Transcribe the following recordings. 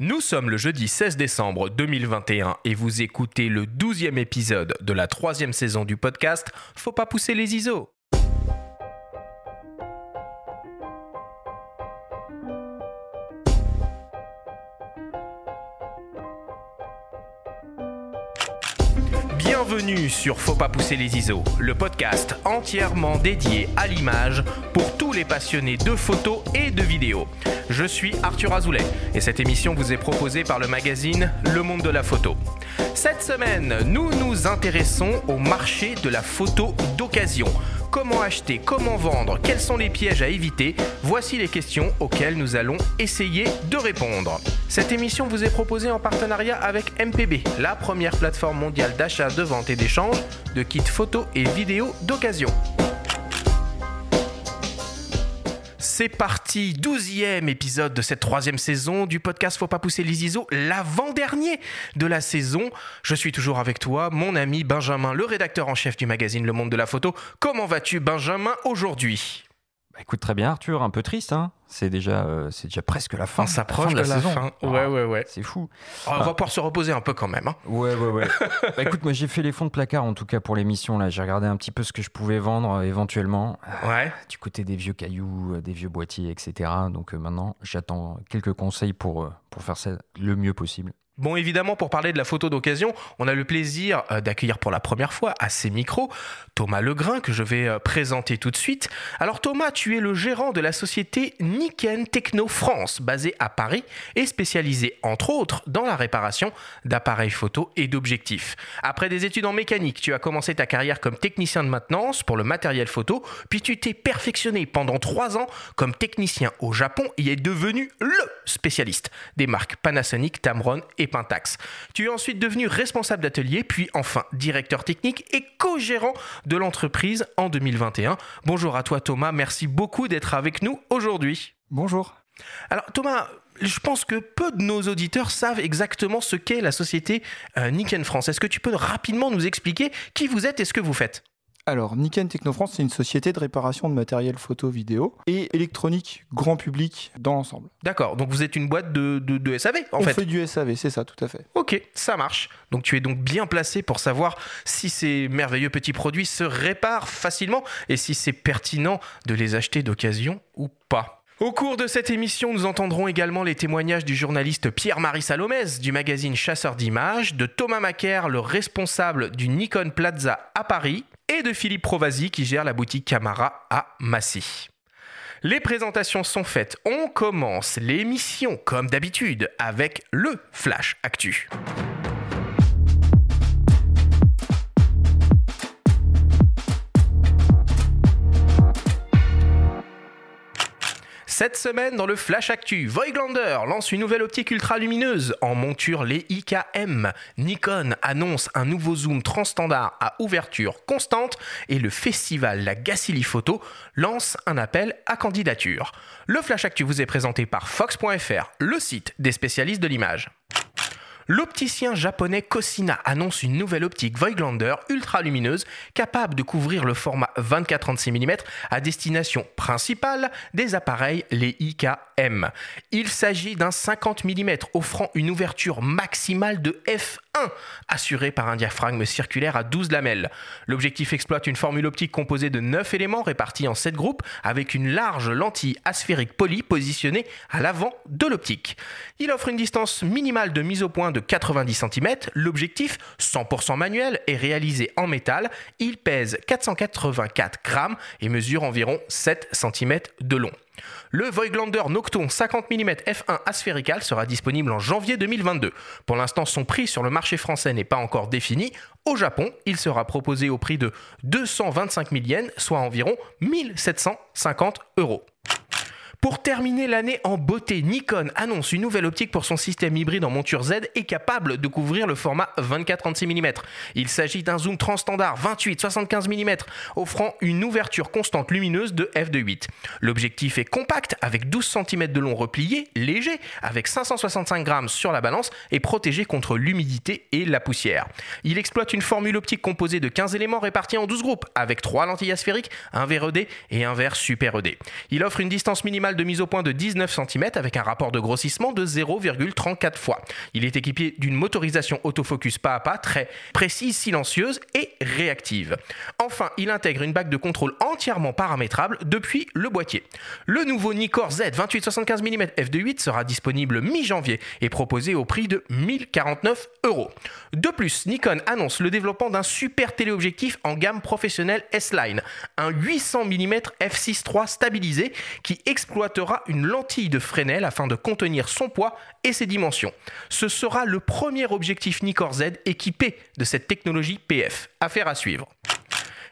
Nous sommes le jeudi 16 décembre 2021 et vous écoutez le 12e épisode de la troisième saison du podcast Faut pas pousser les ISO. Bienvenue sur Faut pas pousser les ISO, le podcast entièrement dédié à l'image pour tous les passionnés de photos et de vidéos. Je suis Arthur Azoulay et cette émission vous est proposée par le magazine Le Monde de la Photo. Cette semaine, nous nous intéressons au marché de la photo d'occasion. Comment acheter, comment vendre, quels sont les pièges à éviter Voici les questions auxquelles nous allons essayer de répondre. Cette émission vous est proposée en partenariat avec MPB, la première plateforme mondiale d'achat, de vente et d'échange de kits photos et vidéos d'occasion. C'est parti, douzième épisode de cette troisième saison du podcast Faut pas pousser les ISO, l'avant-dernier de la saison. Je suis toujours avec toi, mon ami Benjamin, le rédacteur en chef du magazine Le Monde de la Photo. Comment vas-tu Benjamin aujourd'hui? Bah, écoute, très bien, Arthur, un peu triste, hein c'est déjà, euh, c'est déjà presque la fin. On s'approche de la, saison. fin. Ah, Ouais, ouais, ouais. C'est fou. Oh, on va pouvoir se reposer un peu quand même. hein. Ouais, ouais, ouais. bah, écoute, moi j'ai fait les fonds de placard en tout cas pour l'émission. là. J'ai regardé un petit peu ce que je pouvais vendre euh, éventuellement. Ouais. Du côté des vieux cailloux, euh, des vieux boîtiers, etc. Donc euh, maintenant, j'attends quelques conseils pour, euh, pour faire ça le mieux possible. Bon, évidemment, pour parler de la photo d'occasion, on a le plaisir euh, d'accueillir pour la première fois à ces micros Thomas Legrain, que je vais euh, présenter tout de suite. Alors Thomas, tu es le gérant de la société Niken Techno France, basée à Paris et spécialisée entre autres dans la réparation d'appareils photo et d'objectifs. Après des études en mécanique, tu as commencé ta carrière comme technicien de maintenance pour le matériel photo, puis tu t'es perfectionné pendant trois ans comme technicien au Japon et es devenu le spécialiste des marques Panasonic, Tamron et Pentax. Tu es ensuite devenu responsable d'atelier, puis enfin directeur technique et co-gérant de l'entreprise en 2021. Bonjour à toi Thomas, merci beaucoup d'être avec nous aujourd'hui. Bonjour. Alors Thomas, je pense que peu de nos auditeurs savent exactement ce qu'est la société euh, Niken France. Est-ce que tu peux rapidement nous expliquer qui vous êtes et ce que vous faites? Alors, Niken Technofrance, c'est une société de réparation de matériel photo, vidéo et électronique grand public dans l'ensemble. D'accord, donc vous êtes une boîte de, de- de SAV en On fait. fait du SAV, c'est ça, tout à fait. Ok, ça marche. Donc tu es donc bien placé pour savoir si ces merveilleux petits produits se réparent facilement et si c'est pertinent de les acheter d'occasion ou pas. Au cours de cette émission, nous entendrons également les témoignages du journaliste Pierre-Marie Salomès du magazine Chasseur d'images, de Thomas Macaire, le responsable du Nikon Plaza à Paris, et de Philippe Provasi qui gère la boutique Camara à Massy. Les présentations sont faites. On commence l'émission comme d'habitude avec le Flash Actu. Cette semaine, dans le Flash Actu, Voigtlander lance une nouvelle optique ultra lumineuse en monture les IKM. Nikon annonce un nouveau zoom transstandard à ouverture constante et le festival La Gacilly Photo lance un appel à candidature. Le Flash Actu vous est présenté par Fox.fr, le site des spécialistes de l'image. L'opticien japonais Cosina annonce une nouvelle optique Voigtlander ultra lumineuse capable de couvrir le format 24-36 mm à destination principale des appareils les IKM. Il s'agit d'un 50 mm offrant une ouverture maximale de f1 assurée par un diaphragme circulaire à 12 lamelles. L'objectif exploite une formule optique composée de 9 éléments répartis en 7 groupes avec une large lentille asphérique polie positionnée à l'avant de l'optique. Il offre une distance minimale de mise au point de 90 cm. L'objectif, 100% manuel, est réalisé en métal. Il pèse 484 grammes et mesure environ 7 cm de long. Le Voigtlander Nocton 50 mm f1 asphérical sera disponible en janvier 2022. Pour l'instant, son prix sur le marché français n'est pas encore défini. Au Japon, il sera proposé au prix de 225 000 yens, soit environ 1750 euros. Pour terminer l'année en beauté, Nikon annonce une nouvelle optique pour son système hybride en monture Z et capable de couvrir le format 24-36 mm. Il s'agit d'un zoom transstandard 28-75 mm offrant une ouverture constante lumineuse de f2.8. L'objectif est compact avec 12 cm de long replié, léger avec 565 grammes sur la balance et protégé contre l'humidité et la poussière. Il exploite une formule optique composée de 15 éléments répartis en 12 groupes avec 3 lentilles asphériques, un verre ED et un verre super ED. Il offre une distance minimale de mise au point de 19 cm avec un rapport de grossissement de 0,34 fois. Il est équipé d'une motorisation autofocus pas à pas très précise, silencieuse et réactive. Enfin, il intègre une bague de contrôle entièrement paramétrable depuis le boîtier. Le nouveau Nikkor Z 28-75 mm f2.8 sera disponible mi-janvier et proposé au prix de 1049 euros. De plus, Nikon annonce le développement d'un super téléobjectif en gamme professionnelle S-Line, un 800 mm f6.3 stabilisé qui exploitera une lentille de Fresnel afin de contenir son poids et ses dimensions. Ce sera le premier objectif Nikkor Z équipé de cette technologie PF. Affaire à suivre.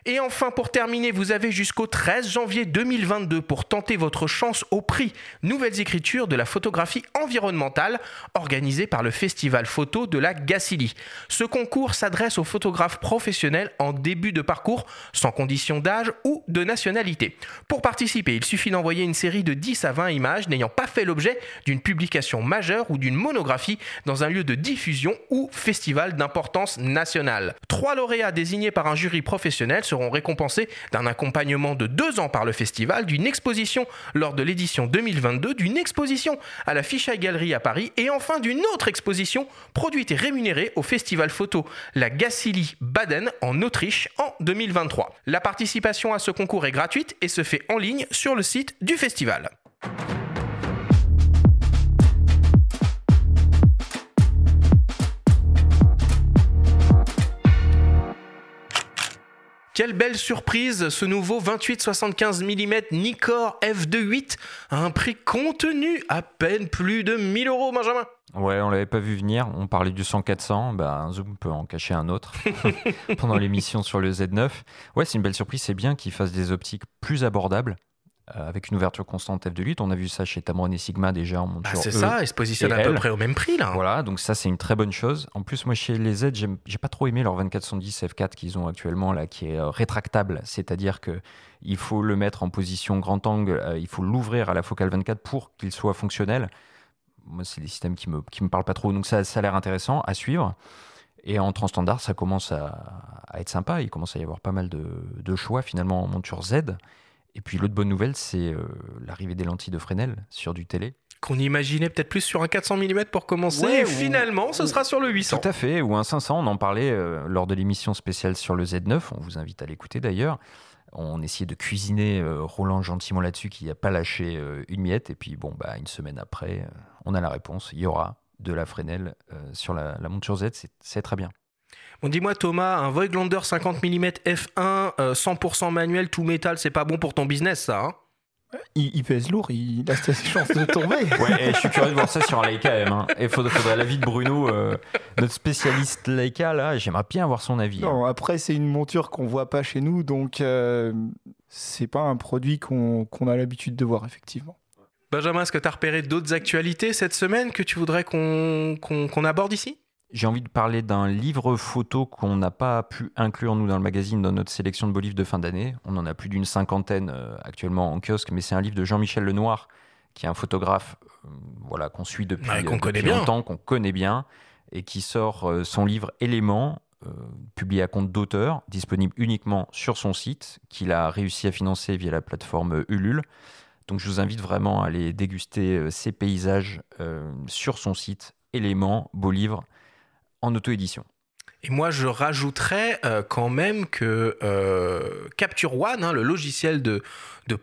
Et enfin, pour terminer, vous avez jusqu'au 13 janvier 2022 pour tenter votre chance au prix Nouvelles écritures de la photographie environnementale organisé par le Festival photo de la Gacilly. Ce concours s'adresse aux photographes professionnels en début de parcours, sans condition d'âge ou de nationalité. Pour participer, il suffit d'envoyer une série de 10 à 20 images n'ayant pas fait l'objet d'une publication majeure ou d'une monographie dans un lieu de diffusion ou festival d'importance nationale. Trois lauréats désignés par un jury professionnel seront récompensés d'un accompagnement de deux ans par le festival, d'une exposition lors de l'édition 2022, d'une exposition à la Ficha Galerie à Paris et enfin d'une autre exposition produite et rémunérée au festival photo La Gacilly Baden en Autriche en 2023. La participation à ce concours est gratuite et se fait en ligne sur le site du festival. Quelle belle surprise, ce nouveau 28-75 mm Nikkor f2.8 à un prix contenu à peine plus de 1000 euros, Benjamin. Ouais, on l'avait pas vu venir. On parlait du 100-400. Bah, un zoom peut en cacher un autre pendant l'émission sur le Z9. Ouais, c'est une belle surprise. C'est bien qu'il fasse des optiques plus abordables. Euh, avec une ouverture constante f2.8. On a vu ça chez Tamron et Sigma déjà en Bah, monture c'est E. ça, il se positionne et à peu près au même prix là. Voilà, donc ça c'est une très bonne chose. En plus, moi chez les Z, j'ai pas trop aimé leur 2410 f4 qu'ils ont actuellement là, qui est euh, rétractable, c'est-à-dire que il faut le mettre en position grand angle, euh, il faut l'ouvrir à la focale 24 pour qu'il soit fonctionnel. Moi, c'est des systèmes qui me qui me parlent pas trop, donc ça, ça a l'air intéressant à suivre. Et en transstandard, ça commence à, à être sympa. Il commence à y avoir pas mal de, de choix finalement en monture Z. Et puis l'autre bonne nouvelle, c'est euh, l'arrivée des lentilles de Fresnel sur du télé. Qu'on imaginait peut-être plus sur un 400 mm pour commencer. Ouais, et ou- finalement, ce sera sur le 800. Tout à fait, ou un 500, on en parlait euh, lors de l'émission spéciale sur le Z9, on vous invite à l'écouter d'ailleurs. On essayait de cuisiner euh, Roland gentiment là-dessus, qui n'a pas lâché euh, une miette, et puis bon, bah, une semaine après, on a la réponse, il y aura de la Fresnel sur la, la monture Z, c'est très bien. Bon, dis-moi Thomas, un Voigtlander 50 mm f1, euh, 100% manuel, tout métal, c'est pas bon pour ton business ça hein Il, il pèse lourd, il a ses chances de tomber. Ouais, et je suis curieux de voir ça sur un Leica M. Hein. Et faudrait, faudrait l'avis de Bruno, euh, notre spécialiste Leica, là, j'aimerais bien avoir son avis. hein. Non, après, c'est une monture qu'on voit pas chez nous, donc euh, c'est pas un produit qu'on a l'habitude de voir, effectivement. Benjamin, est-ce que tu as repéré d'autres actualités cette semaine que tu voudrais qu'on aborde ici? J'ai envie de parler d'un livre photo qu'on n'a pas pu inclure, nous, dans le magazine, dans notre sélection de beaux livres de fin d'année. On en a plus d'une cinquantaine euh, actuellement en kiosque, mais c'est un livre de Jean-Michel Lenoir, qui est un photographe euh, voilà, qu'on suit depuis, Ouais, euh, depuis longtemps, qu'on connaît bien, et qui sort euh, son livre Éléments, publié à compte d'auteur, disponible uniquement sur son site, qu'il a réussi à financer via la plateforme Ulule. Donc je vous invite vraiment à aller déguster ces paysages sur son site Éléments, beau livre, en auto-édition. Et moi, je rajouterais euh, quand même que euh, Capture One, hein, le logiciel de,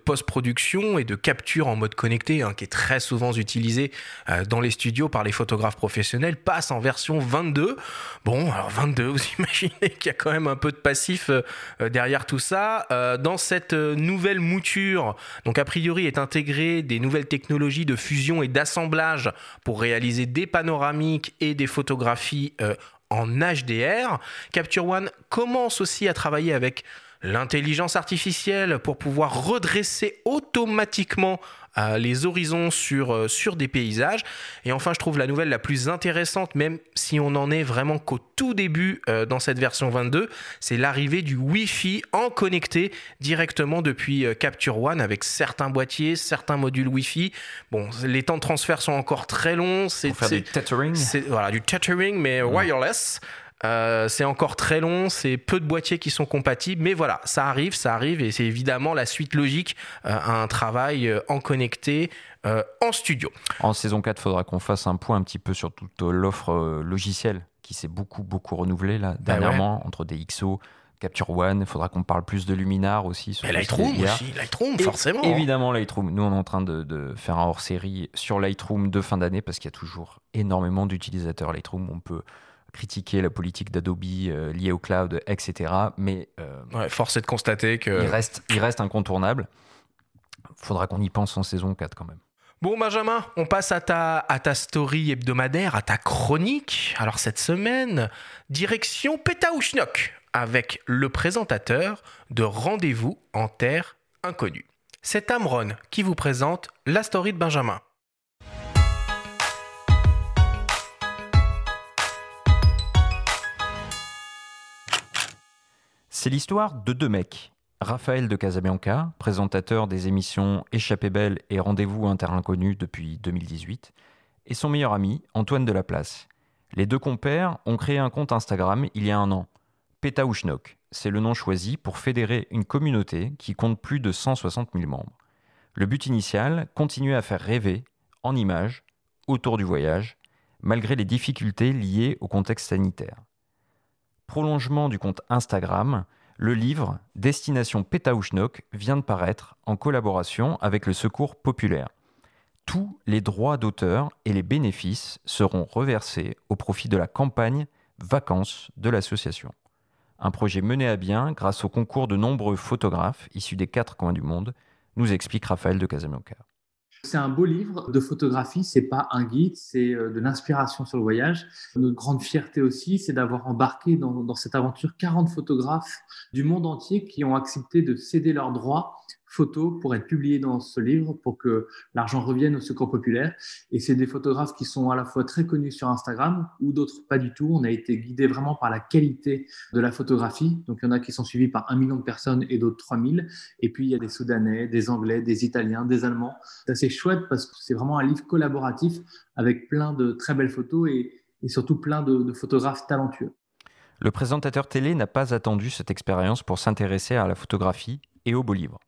post-production et de capture en mode connecté, hein, qui est très souvent utilisé euh, dans les studios par les photographes professionnels, passe en version 22. Bon, alors 22, vous imaginez qu'il y a quand même un peu de passif derrière tout ça. Dans cette nouvelle mouture, donc a priori est intégré des nouvelles technologies de fusion et d'assemblage pour réaliser des panoramiques et des photographies en HDR. Capture One commence aussi à travailler avec l'intelligence artificielle pour pouvoir redresser automatiquement euh, les horizons sur, euh, sur des paysages. Et enfin, je trouve la nouvelle la plus intéressante, même si on en est vraiment qu'au tout début euh, dans cette version 22, c'est l'arrivée du Wi-Fi en connecté directement depuis Capture One avec certains boîtiers, certains modules Wi-Fi. Bon, les temps de transfert sont encore très longs. C'est faire c'est- du tethering. c'est voilà, du tethering, mais wireless. Euh, c'est encore très long, c'est peu de boîtiers qui sont compatibles, mais voilà, ça arrive, ça arrive, et c'est évidemment la suite logique euh, à un travail euh, en connecté en studio. En saison 4, il faudra qu'on fasse un point un petit peu sur toute l'offre logicielle qui s'est beaucoup, beaucoup renouvelée là, bah dernièrement, entre des XO, Capture One, il faudra qu'on parle plus de Luminar aussi. Sur Lightroom aussi, Lightroom forcément. Évidemment Lightroom. Nous on est en train de, de faire un hors-série sur Lightroom de fin d'année parce qu'il y a toujours énormément d'utilisateurs Lightroom. On peut critiquer la politique d'Adobe euh, liée au cloud, etc. Mais euh, force est de constater que il reste, il reste incontournable. Faudra qu'on y pense en saison 4 quand même. Bon Benjamin, on passe à ta, à ta story hebdomadaire, à ta chronique. Alors cette semaine, direction Pétaouchnok avec le présentateur de Rendez-vous en Terre Inconnue. C'est Amron qui vous présente la story de Benjamin. C'est l'histoire de deux mecs. Raphaël de Casabianca, présentateur des émissions Échappée belle et Rendez-vous Inter Inconnu depuis 2018, et son meilleur ami, Antoine de Place. Les deux compères ont créé un compte Instagram il y a un an. Petaouchnok, c'est le nom choisi pour fédérer une communauté qui compte plus de 160 000 membres. Le but initial, continuer à faire rêver, en images, autour du voyage, malgré les difficultés liées au contexte sanitaire prolongement du compte Instagram, le livre Destination Pétaouchnok vient de paraître en collaboration avec le Secours populaire. Tous les droits d'auteur et les bénéfices seront reversés au profit de la campagne Vacances de l'association. Un projet mené à bien grâce au concours de nombreux photographes issus des quatre coins du monde, nous explique Raphaël de Casablanca. C'est un beau livre de photographie, c'est pas un guide, c'est euh, de l'inspiration sur le voyage. Notre grande fierté aussi, c'est d'avoir embarqué dans, dans, cette aventure 40 photographes du monde entier qui ont accepté de céder leurs droits photos pour être publiées dans ce livre, pour que l'argent revienne au secours populaire. Et c'est des photographes qui sont à la fois très connus sur Instagram ou d'autres pas du tout. On a été guidé vraiment par la qualité de la photographie. Donc il y en a qui sont suivis par un million de personnes et d'autres 3000. Et puis il y a des Soudanais, des Anglais, des Italiens, des Allemands. C'est assez chouette parce que c'est vraiment un livre collaboratif avec plein de très belles photos et, surtout plein de, de photographes talentueux. Le présentateur télé n'a pas attendu cette expérience pour s'intéresser à la photographie et au beau livre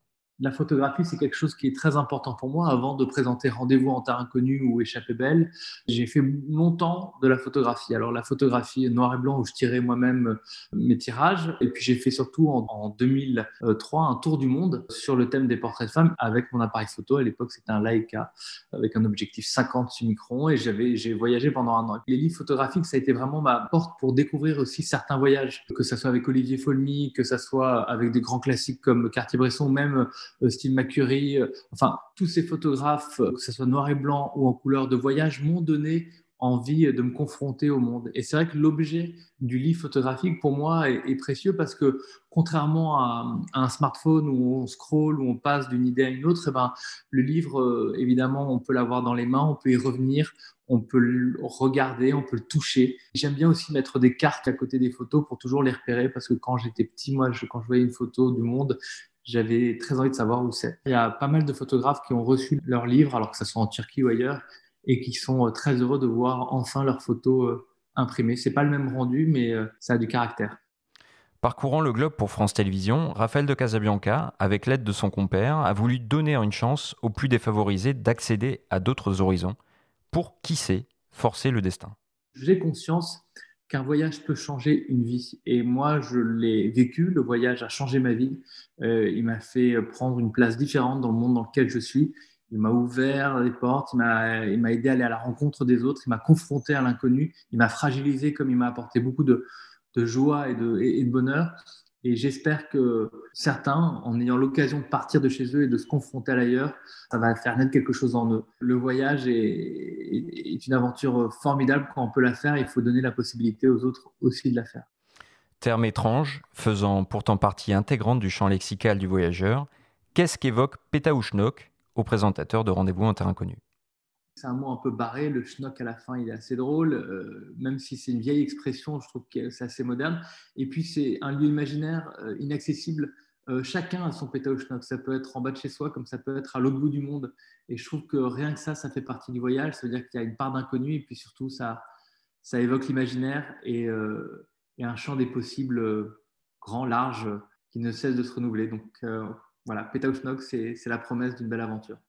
la photographie, c'est quelque chose qui est très important pour moi. Avant de présenter Rendez-vous en terre inconnue ou Échappée belle, j'ai fait longtemps de la photographie. Alors la photographie noir et blanc où je tirais moi-même mes tirages. Et puis j'ai fait surtout en, 2003 un tour du monde sur le thème des portraits de femmes avec mon appareil photo. À l'époque, c'était un Leica avec un objectif 50 microns et j'avais, j'ai voyagé pendant un an. Les livres photographiques, ça a été vraiment ma porte pour découvrir aussi certains voyages, que ce soit avec Olivier Folmy, que ce soit avec des grands classiques comme Cartier-Bresson, même euh, Steve McCurry, euh, enfin tous ces photographes, euh, que ce soit noir et blanc ou en couleur de voyage, m'ont donné envie de me confronter au monde. Et c'est vrai que l'objet du livre photographique, pour moi, est, précieux parce que contrairement à, un smartphone où on scroll, où on passe d'une idée à une autre, eh ben, le livre, évidemment, on peut l'avoir dans les mains, on peut y revenir, on peut le regarder, on peut le toucher. J'aime bien aussi mettre des cartes à côté des photos pour toujours les repérer parce que quand j'étais petit, moi, quand je voyais une photo du monde, j'avais très envie de savoir où c'est. Il y a pas mal de photographes qui ont reçu leur livre, alors que ce soit en Turquie ou ailleurs, et qui sont euh, très heureux de voir enfin leurs photos euh, imprimées. C'est pas le même rendu, mais euh, ça a du caractère. Parcourant le globe pour France Télévisions, Raphaël de Casabianca, avec l'aide de son compère, a voulu donner une chance aux plus défavorisés d'accéder à d'autres horizons pour, qui sait, forcer le destin. J'ai conscience qu'un voyage peut changer une vie. Et moi, je l'ai vécu, le voyage a changé ma vie. Euh, il m'a fait prendre une place différente dans le monde dans lequel je suis. Il m'a ouvert les portes, il m'a aidé à aller à la rencontre des autres, il m'a confronté à l'inconnu, il m'a fragilisé comme il m'a apporté beaucoup de, joie et de, et de bonheur. Et j'espère que certains, en ayant l'occasion de partir de chez eux et de se confronter à l'ailleurs, ça va faire naître quelque chose en eux. Le voyage est, une aventure formidable. Quand on peut la faire, il faut donner la possibilité aux autres aussi de la faire. Terme étrange, faisant pourtant partie intégrante du champ lexical du voyageur, qu'est-ce qu'évoque Pétaouchnok au présentateur de Rendez-vous en terre inconnue? C'est un mot un peu barré. Le schnock à la fin, il est assez drôle, euh, même si c'est une vieille expression, je trouve que c'est assez moderne. Et puis, c'est un lieu imaginaire euh, inaccessible. Euh, chacun a son péta au schnock. Ça peut être en bas de chez soi, comme ça peut être à l'autre bout du monde. Et je trouve que rien que ça, ça fait partie du voyage. Ça veut dire qu'il y a une part d'inconnu et puis surtout, ça, ça évoque l'imaginaire. Et, un champ des possibles grand, large, qui ne cesse de se renouveler. Donc voilà, Petauschnok, c'est la promesse d'une belle aventure.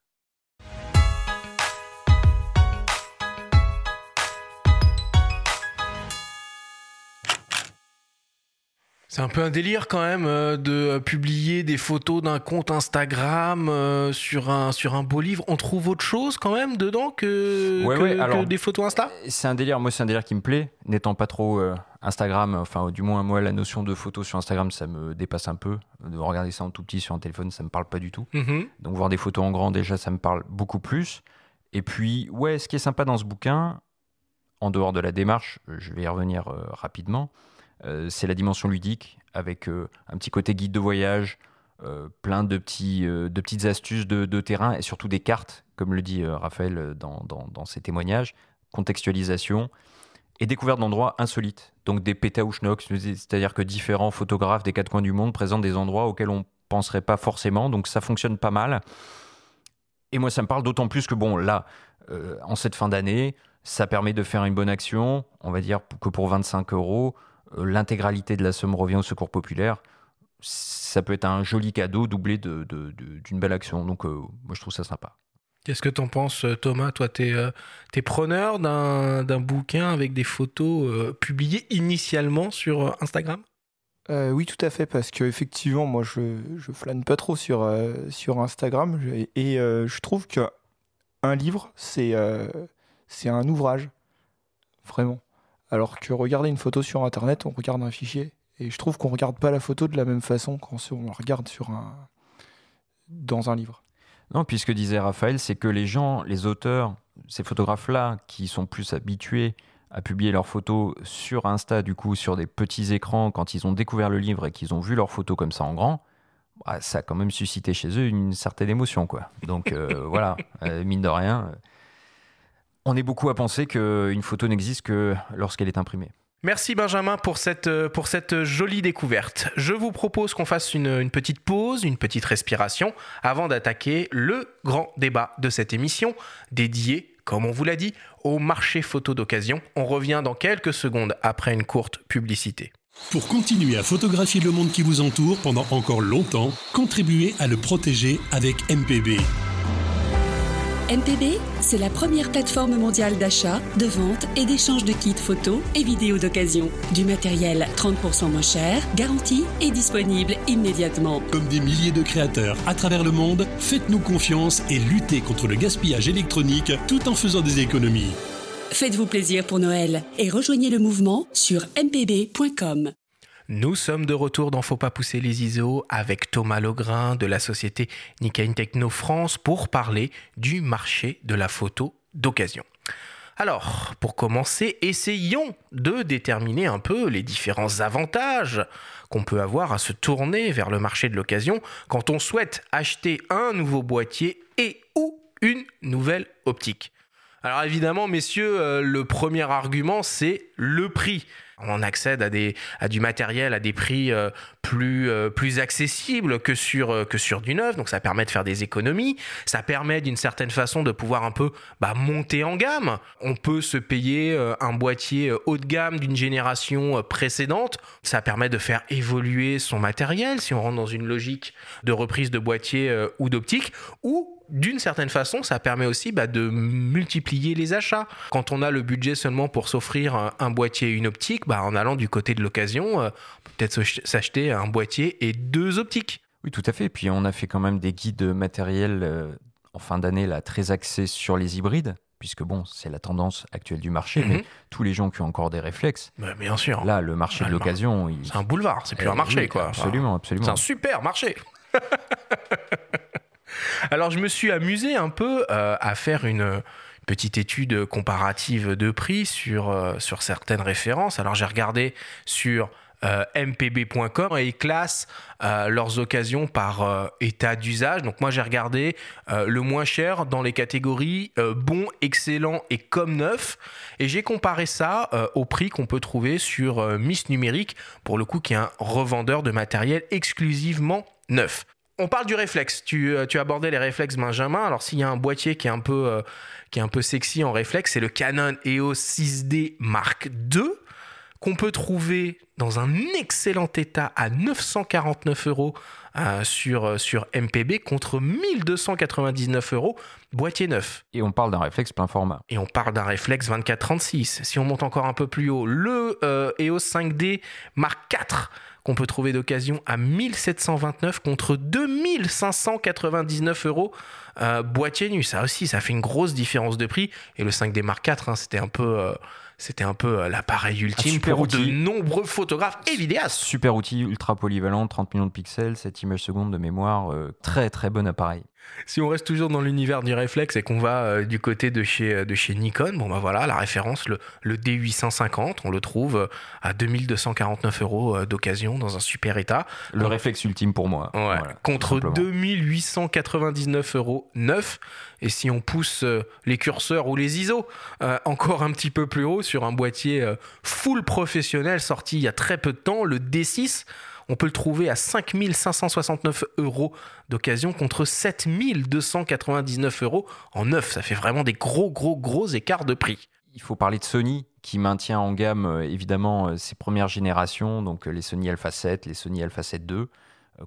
C'est un peu un délire quand même euh, de publier des photos d'un compte Instagram euh, sur, un, sur un beau livre. On trouve autre chose quand même dedans que, des photos Insta? C'est un délire, moi c'est un délire qui me plaît, n'étant pas trop euh, Instagram, enfin du moins moi la notion de photo sur Instagram ça me dépasse un peu. De regarder ça en tout petit sur un téléphone ça me parle pas du tout. Mm-hmm. Donc voir des photos en grand déjà ça me parle beaucoup plus. Et puis ouais, ce qui est sympa dans ce bouquin, en dehors de la démarche, je vais y revenir rapidement, euh, c'est la dimension ludique avec euh, un petit côté guide de voyage, euh, plein de, petits, de petites astuces de, terrain et surtout des cartes, comme le dit Raphaël dans, ses témoignages, contextualisation et découverte d'endroits insolites. Donc des pétaouchnocks, c'est-à-dire que différents photographes des quatre coins du monde présentent des endroits auxquels on penserait pas forcément. Donc ça fonctionne pas mal. Et moi, ça me parle d'autant plus que, bon, là, en cette fin d'année, ça permet de faire une bonne action, on va dire que pour 25 euros, euh, l'intégralité de la somme revient au secours populaire, ça peut être un joli cadeau doublé d'une de, belle action. Donc, euh, moi, je trouve ça sympa. Qu'est-ce que tu en penses, euh, Thomas? Toi, tu es, preneur d'un bouquin avec des photos publiées initialement sur Instagram? Oui, tout à fait, parce qu'effectivement, moi, je, je flâne pas trop sur, sur Instagram. Et je trouve qu'un livre, c'est c'est un ouvrage. Vraiment. Alors que regarder une photo sur Internet, on regarde un fichier. Et je trouve qu'on ne regarde pas la photo de la même façon quand on la regarde sur un... dans un livre. Non, puisque disait Raphaël, c'est que les gens, les auteurs, ces photographes-là, qui sont plus habitués à publier leurs photos sur Insta, du coup, sur des petits écrans, quand ils ont découvert le livre et qu'ils ont vu leurs photos comme ça en grand, bah, ça a quand même suscité chez eux une certaine émotion, quoi. Donc euh, voilà, euh, mine de rien, on est beaucoup à penser qu'une photo n'existe que lorsqu'elle est imprimée. Merci Benjamin pour cette, euh, pour cette jolie découverte. Je vous propose qu'on fasse une, une, petite pause, une petite respiration, avant d'attaquer le grand débat de cette émission, dédié, comme on vous l'a dit, au marché photo d'occasion. On revient dans quelques secondes après une courte publicité. Pour continuer à photographier le monde qui vous entoure pendant encore longtemps, contribuez à le protéger avec MPB. MPB, c'est la première plateforme mondiale d'achat, de vente et d'échange de kits photos et vidéos d'occasion. Du matériel 30% moins cher, garanti et disponible immédiatement. Comme des milliers de créateurs à travers le monde, faites-nous confiance et luttez contre le gaspillage électronique tout en faisant des économies. Faites-vous plaisir pour Noël et rejoignez le mouvement sur mpb.com. Nous sommes de retour dans Faut pas pousser les ISO avec Thomas Logrin de la société Nikon Techno France pour parler du marché de la photo d'occasion. Alors, pour commencer, essayons de déterminer un peu les différents avantages qu'on peut avoir à se tourner vers le marché de l'occasion quand on souhaite acheter un nouveau boîtier et ou une nouvelle optique. Alors évidemment, messieurs, euh, le premier argument, c'est le prix on accède à, des, à du matériel à des prix euh, plus, euh, plus accessibles que sur, euh, que sur du neuf. Donc ça permet de faire des économies. Ça permet d'une certaine façon de pouvoir un peu bah, monter en gamme. On peut se payer un boîtier haut de gamme d'une génération précédente. Ça permet de faire évoluer son matériel si on rentre dans une logique de reprise de boîtier ou d'optique. Ou d'une certaine façon, ça permet aussi bah, de multiplier les achats. Quand on a le budget seulement pour s'offrir un, boîtier et une optique, bah, en allant du côté de l'occasion, euh, peut-être s'acheter un boîtier et deux optiques. Oui, tout à fait. Puis on a fait quand même des guides matériels euh, en fin d'année là très axés sur les hybrides puisque bon, c'est la tendance actuelle du marché, mais mhm. tous les gens qui ont encore des réflexes. Bah, bien sûr. Là, le marché de l'occasion. C'est un boulevard, c'est plus un eh marché, quoi. Absolument, absolument. C'est un super marché. Alors je me suis amusé un peu euh, à faire une petite étude comparative de prix sur, euh, sur certaines références. Alors j'ai regardé sur euh, mpb.com et ils classent leurs occasions par état d'usage. Donc moi j'ai regardé le moins cher dans les catégories bon, excellent et comme neuf. Et j'ai comparé ça au prix qu'on peut trouver sur Miss Numérique, pour le coup qui est un revendeur de matériel exclusivement neuf on parle du réflexe. Tu, euh, abordais les réflexes Benjamin. Alors s'il y a un boîtier qui est un peu, euh, qui est un peu sexy en réflexe, c'est le Canon EOS 6D Mark II qu'on peut trouver dans un excellent état à 949 euros euh, sur, euh, sur MPB contre 1299 euros boîtier neuf. Et on parle d'un réflexe plein format. Et on parle d'un réflexe 24-36. Si on monte encore un peu plus haut, le euh, EOS 5D Mark IV qu'on peut trouver d'occasion à 1729 contre 2599 euros boîtier nu. Ça aussi, ça fait une grosse différence de prix. Et le 5D Mark IV, hein, c'était un peu c'était un peu euh, l'appareil ultime pour de nombreux photographes et vidéastes. Super outil, ultra polyvalent, 30 millions de pixels, 7 images secondes de mémoire, euh, très très bon appareil. Si on reste toujours dans l'univers du réflexe et qu'on va euh, du côté de chez, euh, de chez Nikon, bon bah voilà, la référence, le, le D850, on le trouve euh, à 2249 euros d'occasion dans un super état. Le réflexe ultime pour moi. Ouais, contre 2899 euros neuf. Et si on pousse les curseurs ou les ISO encore un petit peu plus haut sur un boîtier full professionnel sorti il y a très peu de temps, le D6, on peut le trouver à 5569 euros d'occasion contre 7299 euros en neuf. Ça fait vraiment des gros, gros, gros écarts de prix. Il faut parler de Sony qui maintient en gamme euh, évidemment euh, ses premières générations, donc euh, les Sony Alpha 7, les Sony Alpha 7 II,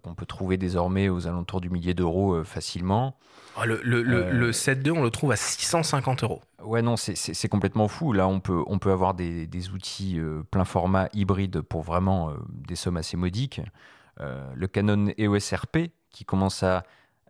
qu'on peut trouver désormais aux alentours du millier d'euros facilement. Ah, le, le, le, 7 II, on le trouve à 650 euros. Ouais, non, c'est complètement fou. Là, on peut, on peut avoir des, des outils plein format hybride pour vraiment des sommes assez modiques. le Canon EOS RP, qui commence à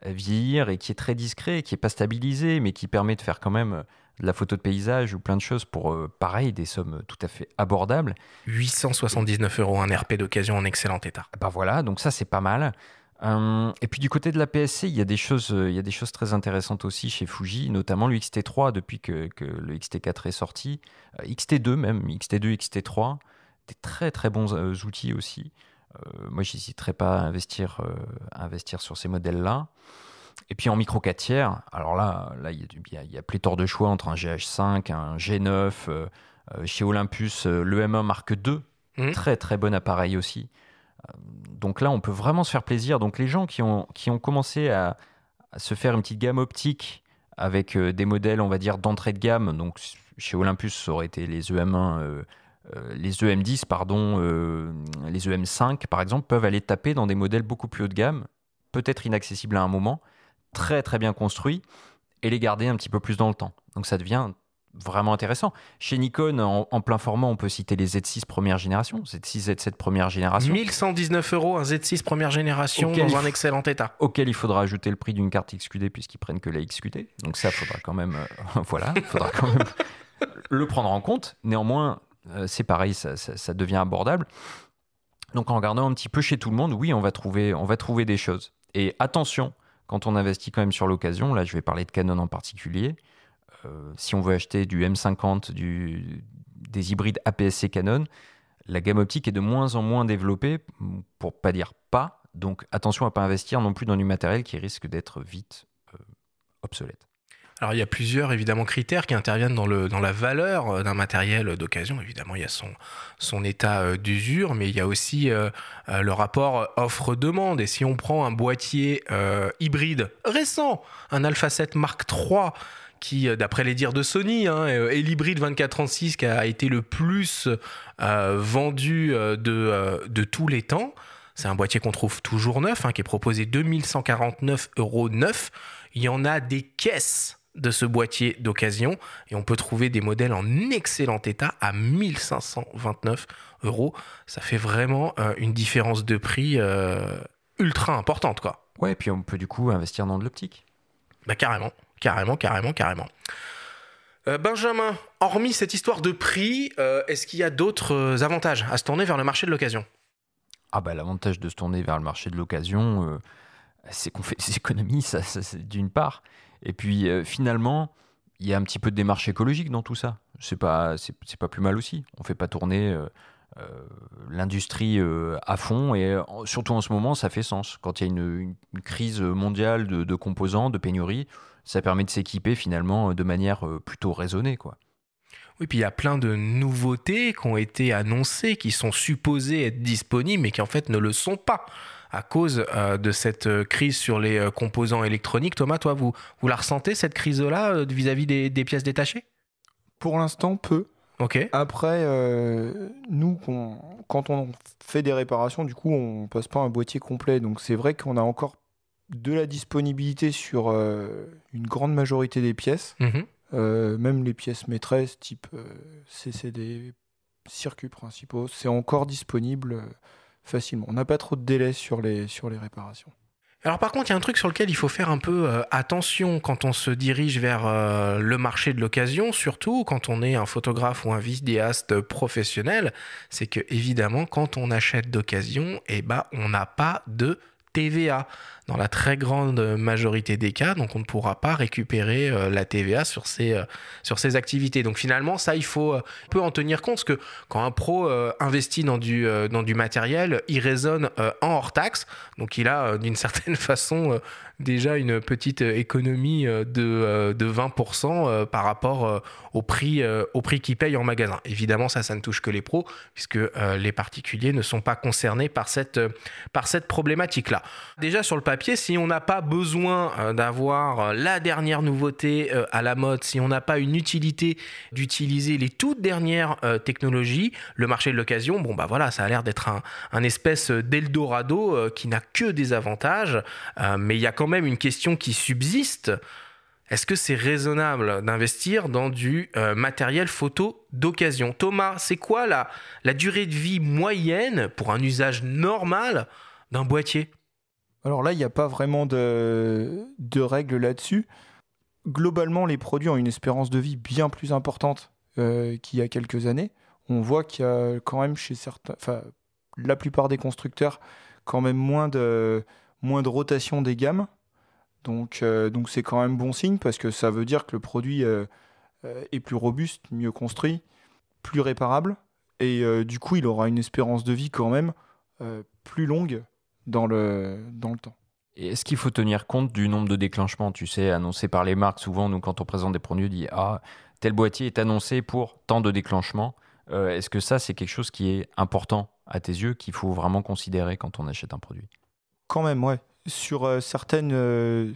vieillir et qui est très discret, qui n'est pas stabilisé, mais qui permet de faire quand même de la photo de paysage ou plein de choses pour, euh, pareil, des sommes tout à fait abordables. 879 euros un RP d'occasion en excellent état. Bah voilà, donc ça c'est pas mal. Hum, et puis du côté de la PSC, il y, a des choses, euh, il y a des choses très intéressantes aussi chez Fuji, notamment le XT3 depuis que, que le XT4 est sorti, euh, XT2 même, XT2, XT3, des très très bons outils aussi. moi, j'hésiterais pas à investir, à investir sur ces modèles-là. Et puis en micro 4 tiers, alors là, là il y, a, y a pléthore de choix entre un GH5, un G9, euh, euh, chez Olympus, euh, le M1 Mark II, mmh. très très bon appareil aussi. donc là, on peut vraiment se faire plaisir. Donc les gens qui ont, qui ont commencé à, se faire une petite gamme optique avec des modèles, on va dire, d'entrée de gamme, donc chez Olympus, ça aurait été les EM1. les EM10, pardon, les EM5 par exemple, peuvent aller taper dans des modèles beaucoup plus haut de gamme, peut-être inaccessibles à un moment, très très bien construits et les garder un petit peu plus dans le temps. Donc ça devient vraiment intéressant. Chez Nikon, en, plein format, on peut citer les Z6 première génération, Z6, Z7 première génération. 1119 euros un Z6 première génération dans un excellent état. Auquel il faudra ajouter le prix d'une carte XQD puisqu'ils prennent que la XQD. Donc ça, faudra quand même, euh, voilà, faudra quand même le prendre en compte. Néanmoins, euh, c'est pareil, ça, ça, devient abordable. Donc en regardant un petit peu chez tout le monde, oui, on va trouver, on va trouver des choses. Et attention, quand on investit quand même sur l'occasion, là je vais parler de Canon en particulier, euh, si on veut acheter du M50, du, des hybrides APS-C Canon, la gamme optique est de moins en moins développée, pour pas dire pas, donc attention à pas investir non plus dans du matériel qui risque d'être vite euh, obsolète. Alors il y a plusieurs évidemment critères qui interviennent dans, le, dans la valeur euh, d'un matériel d'occasion. Évidemment, il y a son, son état euh, d'usure, mais il y a aussi euh, le rapport offre-demande. Et si on prend un boîtier hybride récent, un Alpha 7 Mark III, qui, d'après les dires de Sony, hein, est l'hybride 2436 qui a été le plus vendu de, de tous les temps. C'est un boîtier qu'on trouve toujours neuf, hein, qui est proposé 2149 euros neuf. Il y en a des caisses de ce boîtier d'occasion et on peut trouver des modèles en excellent état à 1529 euros. Ça fait vraiment euh, une différence de prix euh, ultra importante quoi. Ouais, et puis on peut du coup investir dans de l'optique. Bah carrément, carrément, carrément, carrément. Euh, Benjamin, hormis cette histoire de prix, est-ce qu'il y a d'autres avantages à se tourner vers le marché de l'occasion? Ah bah l'avantage de se tourner vers le marché de l'occasion, c'est qu'on fait des économies, ça d'une part. Et puis euh, finalement, il y a un petit peu de démarche écologique dans tout ça. C'est pas, c'est, pas plus mal aussi. On fait pas tourner euh, euh, l'industrie à fond et surtout en ce moment, ça fait sens. Quand il y a une, crise mondiale de, composants, de pénurie, ça permet de s'équiper finalement de manière plutôt raisonnée, quoi. Oui, puis il y a plein de nouveautés qui ont été annoncées, qui sont supposées être disponibles, mais qui en fait ne le sont pas à cause euh, de cette euh, crise sur les euh, composants électroniques. Thomas, toi, vous, vous la ressentez, cette crise-là, vis-à-vis des, pièces détachées? Pour l'instant, peu. Ok. Après, nous, quand on fait des réparations, du coup, on passe pas un boîtier complet. Donc, c'est vrai qu'on a encore de la disponibilité sur une grande majorité des pièces, Mhm. Euh, même les pièces maîtresses, type euh, CCD, circuits principaux, c'est encore disponible facilement. On n'a pas trop de délai sur les, sur les réparations. Alors par contre, il y a un truc sur lequel il faut faire un peu euh, attention quand on se dirige vers euh, le marché de l'occasion, surtout quand on est un photographe ou un vidéaste professionnel, c'est que évidemment quand on achète d'occasion, eh ben on n'a pas de TVA dans la très grande majorité des cas, donc on ne pourra pas récupérer euh, la TVA sur ces, euh, sur activités. Donc finalement, ça, il faut euh, un peu en tenir compte, parce que quand un pro investit dans du, dans du matériel, il raisonne en hors taxe, donc il a d'une certaine façon déjà une petite euh, économie euh, de, euh, de 20% euh, par rapport au prix, au prix qu'il paye en magasin. Évidemment, ça, ça ne touche que les pros, puisque les particuliers ne sont pas concernés par cette, par cette problématique-là. Déjà sur le papier, si on n'a pas besoin d'avoir la dernière nouveauté à la mode, si on n'a pas une utilité d'utiliser les toutes dernières technologies, le marché de l'occasion, bon bah voilà, ça a l'air d'être un, un espèce d'Eldorado qui n'a que des avantages, mais il y a quand même une question qui subsiste. Est-ce que c'est raisonnable d'investir dans du euh, matériel photo d'occasion? Thomas, c'est quoi la, la durée de vie moyenne pour un usage normal d'un boîtier? Alors là, il n'y a pas vraiment de, de règles là-dessus. Globalement, les produits ont une espérance de vie bien plus importante euh, qu'il y a quelques années. On voit qu'il y a quand même chez certains, enfin, la plupart des constructeurs, quand même moins de, moins de rotation des gammes. Donc, euh, donc c'est quand même bon signe parce que ça veut dire que le produit euh, euh, est plus robuste, mieux construit, plus réparable. Et euh, du coup, il aura une espérance de vie quand même plus longue dans le, dans le temps. Et est-ce qu'il faut tenir compte du nombre de déclenchements? Tu sais, annoncé par les marques, souvent, nous, quand on présente des produits, on dit Ah, tel boîtier est annoncé pour tant de déclenchements. Est-ce que ça, c'est quelque chose qui est important à tes yeux, qu'il faut vraiment considérer quand on achète un produit? Quand même, ouais. Sur euh, certaines. euh,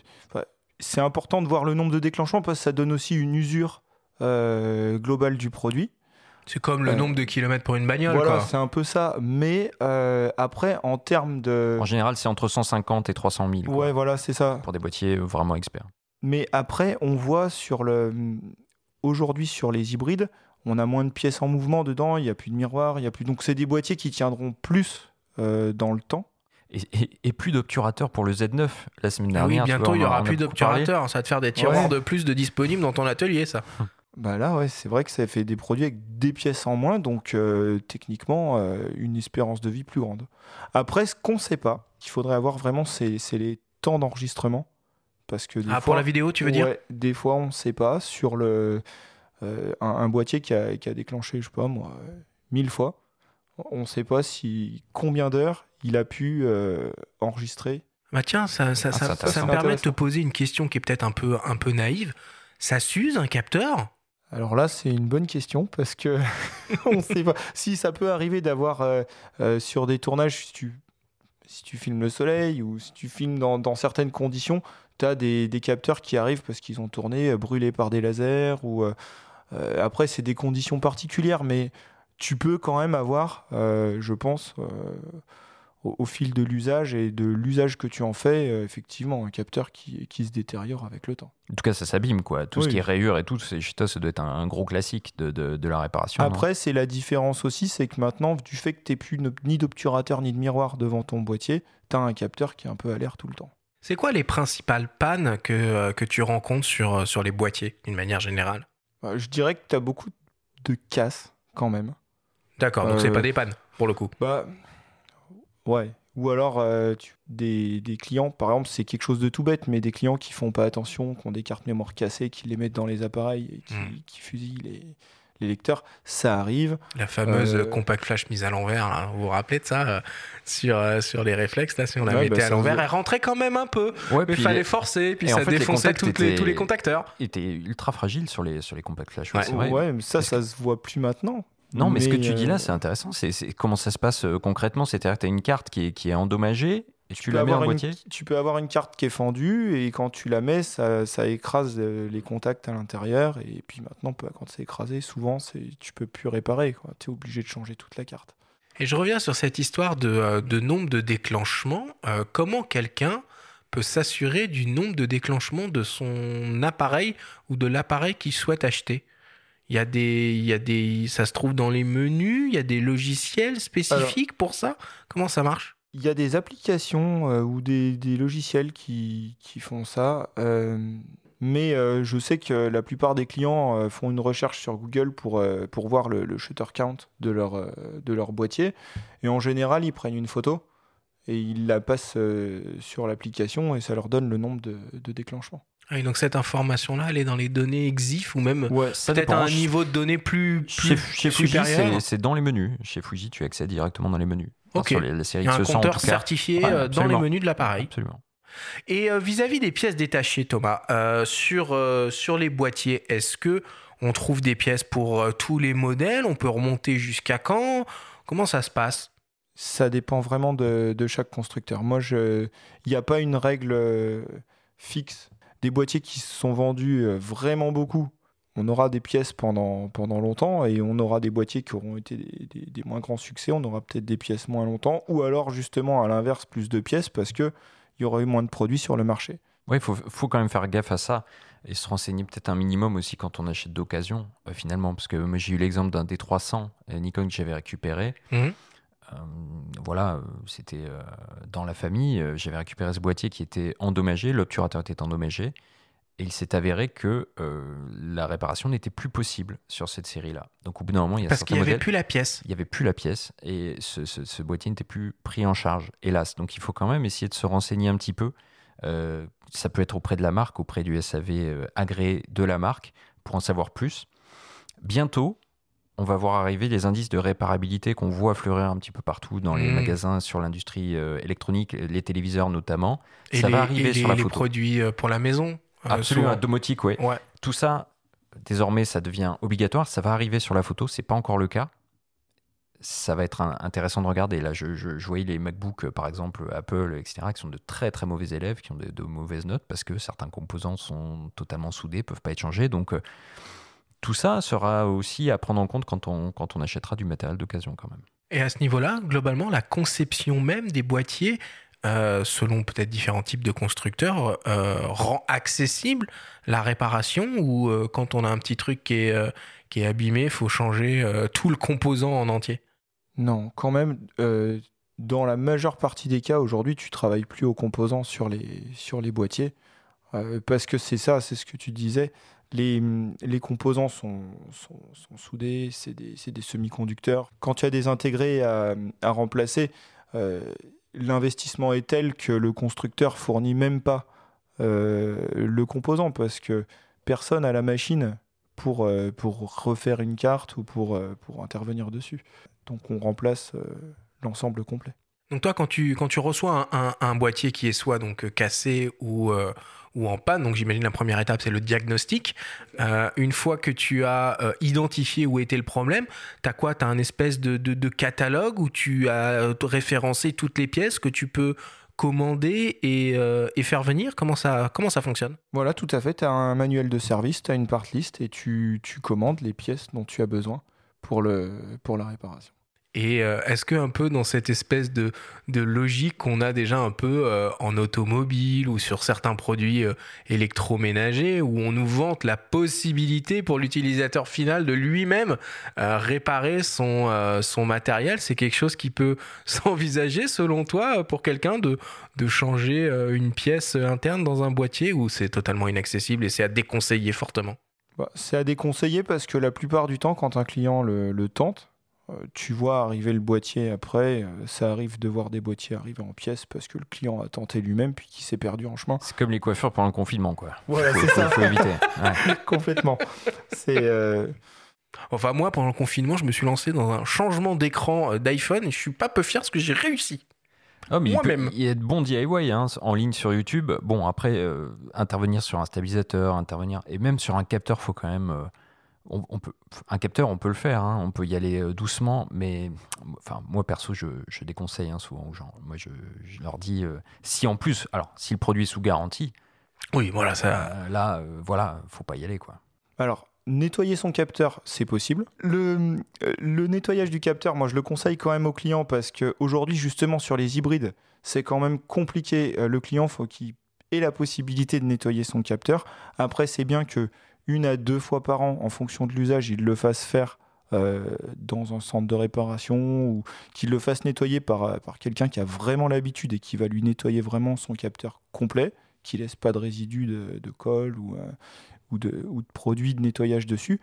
c'est important de voir le nombre de déclenchements parce que ça donne aussi une usure euh, globale du produit. C'est comme le Euh, nombre de kilomètres pour une bagnole, voilà, c'est un peu ça. Mais euh, après, en termes de. En général, c'est entre 150 et 300 000 quoi, Ouais, voilà, c'est ça. pour des boîtiers vraiment experts. Mais après, on voit sur le. Aujourd'hui, sur les hybrides, on a moins de pièces en mouvement dedans, il n'y a plus de miroir, il y a plus. Donc, c'est des boîtiers qui tiendront plus euh, dans le temps. Et, et- et plus d'obturateurs pour le Z9 la semaine Ah oui, dernière. tu bientôt il y aura plus d'obturateurs. Ça va te faire des tiroirs Ouais. de plus de disponibles dans ton atelier, ça. Bah là, ouais, c'est vrai que ça fait des produits avec des pièces en moins, donc euh, techniquement, euh, une espérance de vie plus grande. Après, ce qu'on ne sait pas, qu'il faudrait avoir vraiment, c'est c'est les temps d'enregistrement. Parce que des Ah, fois, pour la vidéo, tu veux dire Des fois, on ne sait pas sur le, euh, un, un boîtier qui a, qui a déclenché, je sais pas moi, mille fois. On ne sait pas si combien d'heures il a pu euh, enregistrer. Bah tiens, ça, ça, Ah, ça- me permet de te poser une question qui est peut-être un peu, un peu naïve. Ça s'use un capteur? Alors là, c'est une bonne question parce que on sait pas si ça peut arriver d'avoir euh, euh, sur des tournages, si tu, si tu filmes le soleil ou si tu filmes dans, dans certaines conditions, tu as des, des capteurs qui arrivent parce qu'ils ont tourné euh, brûlés par des lasers ou après c'est des conditions particulières, mais tu peux quand même avoir, euh, je pense, euh, au, au fil de l'usage et de l'usage que tu en fais, euh, effectivement, un capteur qui, qui se détériore avec le temps. En tout cas, ça s'abîme, quoi. Tout ce qui est rayures et tout, c'est- chez toi, ça doit être un, un gros classique de, de- de la réparation. Après, c'est la différence aussi, c'est que maintenant, du fait que tu plus no- ni d'obturateur ni de miroir devant ton boîtier, tu as un capteur qui est un peu à l'air tout le temps. C'est quoi les principales pannes que, euh, que tu rencontres sur, euh, sur les boîtiers, d'une manière générale? Euh, Je dirais que tu as beaucoup de casse quand même. D'accord, donc Euh, c'est pas des pannes, pour le coup. Bah, ouais. Ou alors, euh, tu- des, des clients, par exemple, c'est quelque chose de tout bête, mais des clients qui font pas attention, qui ont des cartes mémoire cassées, qui les mettent dans les appareils et qui, Hmm. qui fusillent les, les lecteurs, ça arrive. La fameuse Euh, compact flash mise à l'envers, là. vous vous rappelez de ça euh, sur, euh, sur les réflexes, là, si on la Ouais, mettait bah, à l'envers, elle rentrait quand même un peu, Ouais, mais puis fallait les- forcer, puis et en ça fait, défonçait les- tous les contacteurs. était ultra fragile sur les, sur les compacts flash. ouais, mais ça, ça se voit plus maintenant. Non, mais, ce que tu dis euh, là, c'est intéressant. C'est c'est- comment ça se passe euh, concrètement? C'est-à-dire que tu as une carte qui est, qui est endommagée Et tu, la mets en boîtier? Tu peux avoir une carte qui est fendue et quand tu la mets, ça, ça écrase euh, les contacts à l'intérieur. Et puis maintenant, bah, quand c'est écrasé, souvent, tu peux plus réparer. Tu es obligé de changer toute la carte. Et je reviens sur cette histoire de, euh, de nombre de déclenchements. Euh, comment quelqu'un peut s'assurer du nombre de déclenchements de son appareil ou de l'appareil qu'il souhaite acheter? Il y, a des, il y a des, ça se trouve dans les menus, il y a des logiciels spécifiques pour ça? Comment ça marche? Il y a des applications euh, ou des, logiciels qui, font ça. Euh, mais euh, je sais que la plupart des clients font une recherche sur Google pour, pour voir le, shutter count de leur, de leur boîtier. Et en général, ils prennent une photo et ils la passent sur l'application et ça leur donne le nombre de, de déclenchements. Ah donc cette information-là, elle est dans les données EXIF ou même peut-être à un niveau de données plus, plus chez, supérieur c'est dans les menus. Chez Fuji, tu accèdes directement dans les menus. Ok. Sur les, séries Il y a un compteur certifié euh, dans les menus de l'appareil. Absolument. Et euh, vis-à-vis des pièces détachées, Thomas, euh, sur, sur les boîtiers, est-ce que on trouve des pièces pour tous les modèles? On peut remonter jusqu'à quand? Comment ça se passe? Ça dépend vraiment de, de chaque constructeur. Moi, il n'y a pas une règle fixe. Des boîtiers qui se sont vendus vraiment beaucoup on aura des pièces pendant, pendant longtemps et on aura des boîtiers qui auront été des, moins grands succès, on aura peut-être des pièces moins longtemps, ou alors justement à l'inverse plus de pièces parce qu'il y aura eu moins de produits sur le marché. Oui, il faut, quand même faire gaffe à ça et se renseigner peut-être un minimum aussi quand on achète d'occasion euh, finalement, parce que moi j'ai eu l'exemple d'un D300 euh, Nikon que j'avais récupéré. Mhm. Euh, voilà, c'était dans la famille, j'avais récupéré ce boîtier qui était endommagé, l'obturateur était endommagé. Et il s'est avéré que euh, la réparation n'était plus possible sur cette série-là. Donc au bout d'un moment, il y a Parce qu'il n'y avait plus la pièce. Il n'y avait plus la pièce et ce, boîtier n'était plus pris en charge, hélas. Donc il faut quand même essayer de se renseigner un petit peu. Euh, ça peut être auprès de la marque, auprès du SAV euh, agréé de la marque, pour en savoir plus. Bientôt, on va voir arriver les indices de réparabilité qu'on voit fleurir un petit peu partout dans les mmh. magasins sur l'industrie électronique, les téléviseurs notamment. Et ça va arriver sur la les produits pour la maison euh, Absolument, domotique, oui. Ouais. Tout ça, désormais, ça devient obligatoire. Ça va arriver sur la photo, c'est pas encore le cas. Ça va être intéressant de regarder. Là, je, je, voyais les MacBooks, euh, par exemple, Apple, etc., qui sont de très très mauvais élèves, qui ont de, mauvaises notes parce que certains composants sont totalement soudés, peuvent pas être changés. Donc, euh, tout ça sera aussi à prendre en compte quand on, quand on achètera du matériel d'occasion, quand même. Et à ce niveau-là, globalement, la conception même des boîtiers, euh, selon peut-être différents types de constructeurs, euh, rend accessible la réparation ou euh, quand on a un petit truc qui est, qui est abîmé, il faut changer tout le composant en entier? Non, quand même, dans la majeure partie des cas, aujourd'hui, tu travailles plus aux composants sur les, sur les boîtiers. parce que c'est ça, c'est ce que tu disais. Les, les composants sont, sont, sont soudés, c'est des, des semi-conducteurs. Quand tu as des intégrés à, à remplacer, l'investissement est tel que le constructeur fournit même pas euh, le composant parce que personne a la machine pour, euh, pour refaire une carte ou pour, euh, pour intervenir dessus. Donc on remplace l'ensemble complet. Donc toi, quand tu, quand tu reçois un, boîtier qui est soit donc cassé ou, ou en panne. Donc j'imagine la première étape, c'est le diagnostic. Euh, une fois que tu as euh, identifié où était le problème, tu as quoi? Tu as un espèce de, catalogue où tu as référencé toutes les pièces que tu peux commander et, euh, et, faire venir? Comment ça, comment ça fonctionne? Voilà, tout à fait. Tu as un manuel de service, tu as une part list et tu, tu commandes les pièces dont tu as besoin pour, le, pour la réparation. Et euh, est-ce que un peu dans cette espèce de, logique qu'on a déjà un peu euh, en automobile ou sur certains produits euh, électroménagers, où on nous vante la possibilité pour l'utilisateur final de lui-même réparer son, matériel, c'est quelque chose qui peut s'envisager selon toi pour quelqu'un de, changer une pièce interne dans un boîtier ou c'est totalement inaccessible et c'est à déconseiller fortement? Bah, C'est à déconseiller parce que la plupart du temps, quand un client le, tente, tu vois arriver le boîtier après, euh, ça arrive de voir des boîtiers arriver en pièces parce que le client a tenté lui-même puis qu'il s'est perdu en chemin. C'est comme les coiffeurs pendant le confinement, quoi. Voilà, c'est ça. faut éviter. Complètement. C'est. Euh, enfin, moi, pendant le confinement, je me suis lancé dans un changement d'écran d'iPhone et je suis pas peu fier parce que j'ai réussi. Oh, Moi-même. Il, y a de bons DIY hein, en ligne sur YouTube. Bon, après, intervenir sur un stabilisateur, intervenir. Et même sur un capteur, faut quand même on, peut, un capteur, on peut le faire, hein. on peut y aller euh, doucement, mais enfin, moi perso, je, déconseille hein, souvent aux gens. Moi, je, leur dis, euh, si en plus, alors, si le produit est sous garantie, oui, voilà, ça. Euh, là, voilà, faut pas y aller, quoi. Alors, nettoyer son capteur, c'est possible. Le, le, nettoyage du capteur, moi, je le conseille quand même aux clients parce qu'aujourd'hui, justement, sur les hybrides, c'est quand même compliqué. Le client, faut qu'il ait la possibilité de nettoyer son capteur. Après, c'est bien que une à deux fois par an, en fonction de l'usage, il le fasse faire euh, dans un centre de réparation ou qu'il le fasse nettoyer par, euh, par quelqu'un qui a vraiment l'habitude et qui va lui nettoyer vraiment son capteur complet, qui laisse pas de résidus de, colle ou, euh, ou, de, ou, de, produits de nettoyage dessus.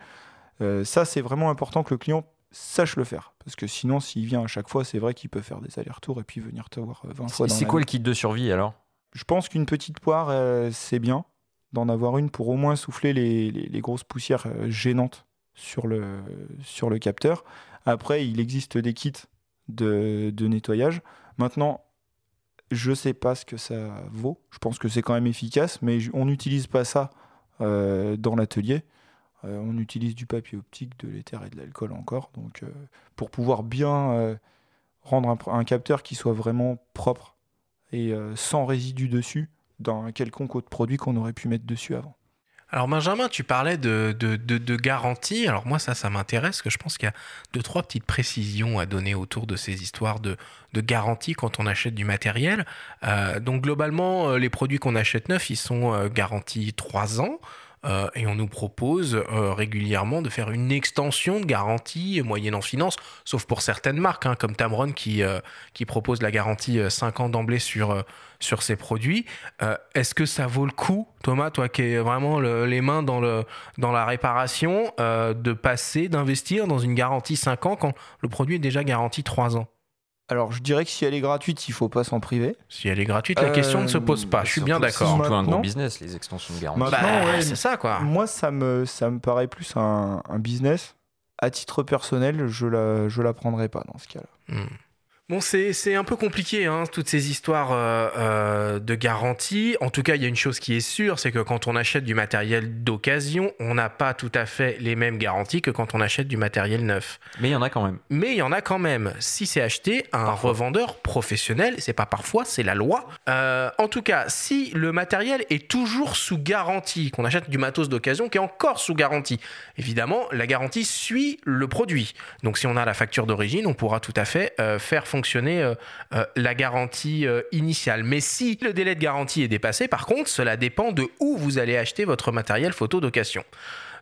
ça, c'est vraiment important que le client sache le faire. Parce que sinon, s'il vient à chaque fois, c'est vrai qu'il peut faire des allers-retours et puis venir te voir 20 fois. C'est quoi le kit de survie alors? Je pense qu'une petite poire, c'est bien d'en avoir une pour au moins souffler les, grosses poussières euh, gênantes sur le, sur le capteur. Après, il existe des kits de, nettoyage. Maintenant, je ne sais pas ce que ça vaut. Je pense que c'est quand même efficace, mais on n'utilise pas ça euh, dans l'atelier. Euh, on utilise du papier optique, de l'éther et de l'alcool encore. Donc, pour pouvoir bien rendre un, un, capteur qui soit vraiment propre et sans résidus dessus, dans un quelconque autre produit qu'on aurait pu mettre dessus avant. Alors Benjamin, tu parlais de, de, garantie. Alors moi, ça, ça m'intéresse, que je pense qu'il y a deux, trois petites précisions à donner autour de ces histoires de, de garantie quand on achète du matériel. Euh, donc globalement, euh, les produits qu'on achète neufs, ils sont euh, garantis trois ans. Et on nous propose régulièrement de faire une extension de garantie moyennant finance, sauf pour certaines marques, hein, comme Tamron qui, qui propose la garantie 5 ans d'emblée sur, sur ses produits. Est-ce que ça vaut le coup, Thomas, toi qui es vraiment les mains dans, le, dans la réparation, de passer, d'investir dans une garantie 5 ans quand le produit est déjà garanti 3 ans? Alors, je dirais que si elle est gratuite, il faut pas s'en priver. Si elle est gratuite, la question ne se pose pas. Je suis bien d'accord. C'est surtout un gros business, les extensions de garantie. Bah, c'est ça, quoi. Moi, ça me, ça me paraît plus un, business. À titre personnel, je la, je la prendrai pas dans ce cas-là. Hmm. Bon, c'est un peu compliqué, hein, toutes ces histoires euh, euh, de garantie. En tout cas, il y a une chose qui est sûre, c'est que quand on achète du matériel d'occasion, on n'a pas tout à fait les mêmes garanties que quand on achète du matériel neuf. Mais il y en a quand même. Mais il y en a quand même. Si c'est acheté à un revendeur professionnel, c'est pas parfois, c'est la loi. Euh, en tout cas, si le matériel est toujours sous garantie, qu'on achète du matos d'occasion qui est encore sous garantie, évidemment, la garantie suit le produit. Donc si on a la facture d'origine, on pourra tout à fait faire fonctionner fonctionner euh, euh, la garantie euh, initiale. Mais si le délai de garantie est dépassé, par contre, cela dépend de où vous allez acheter votre matériel photo d'occasion.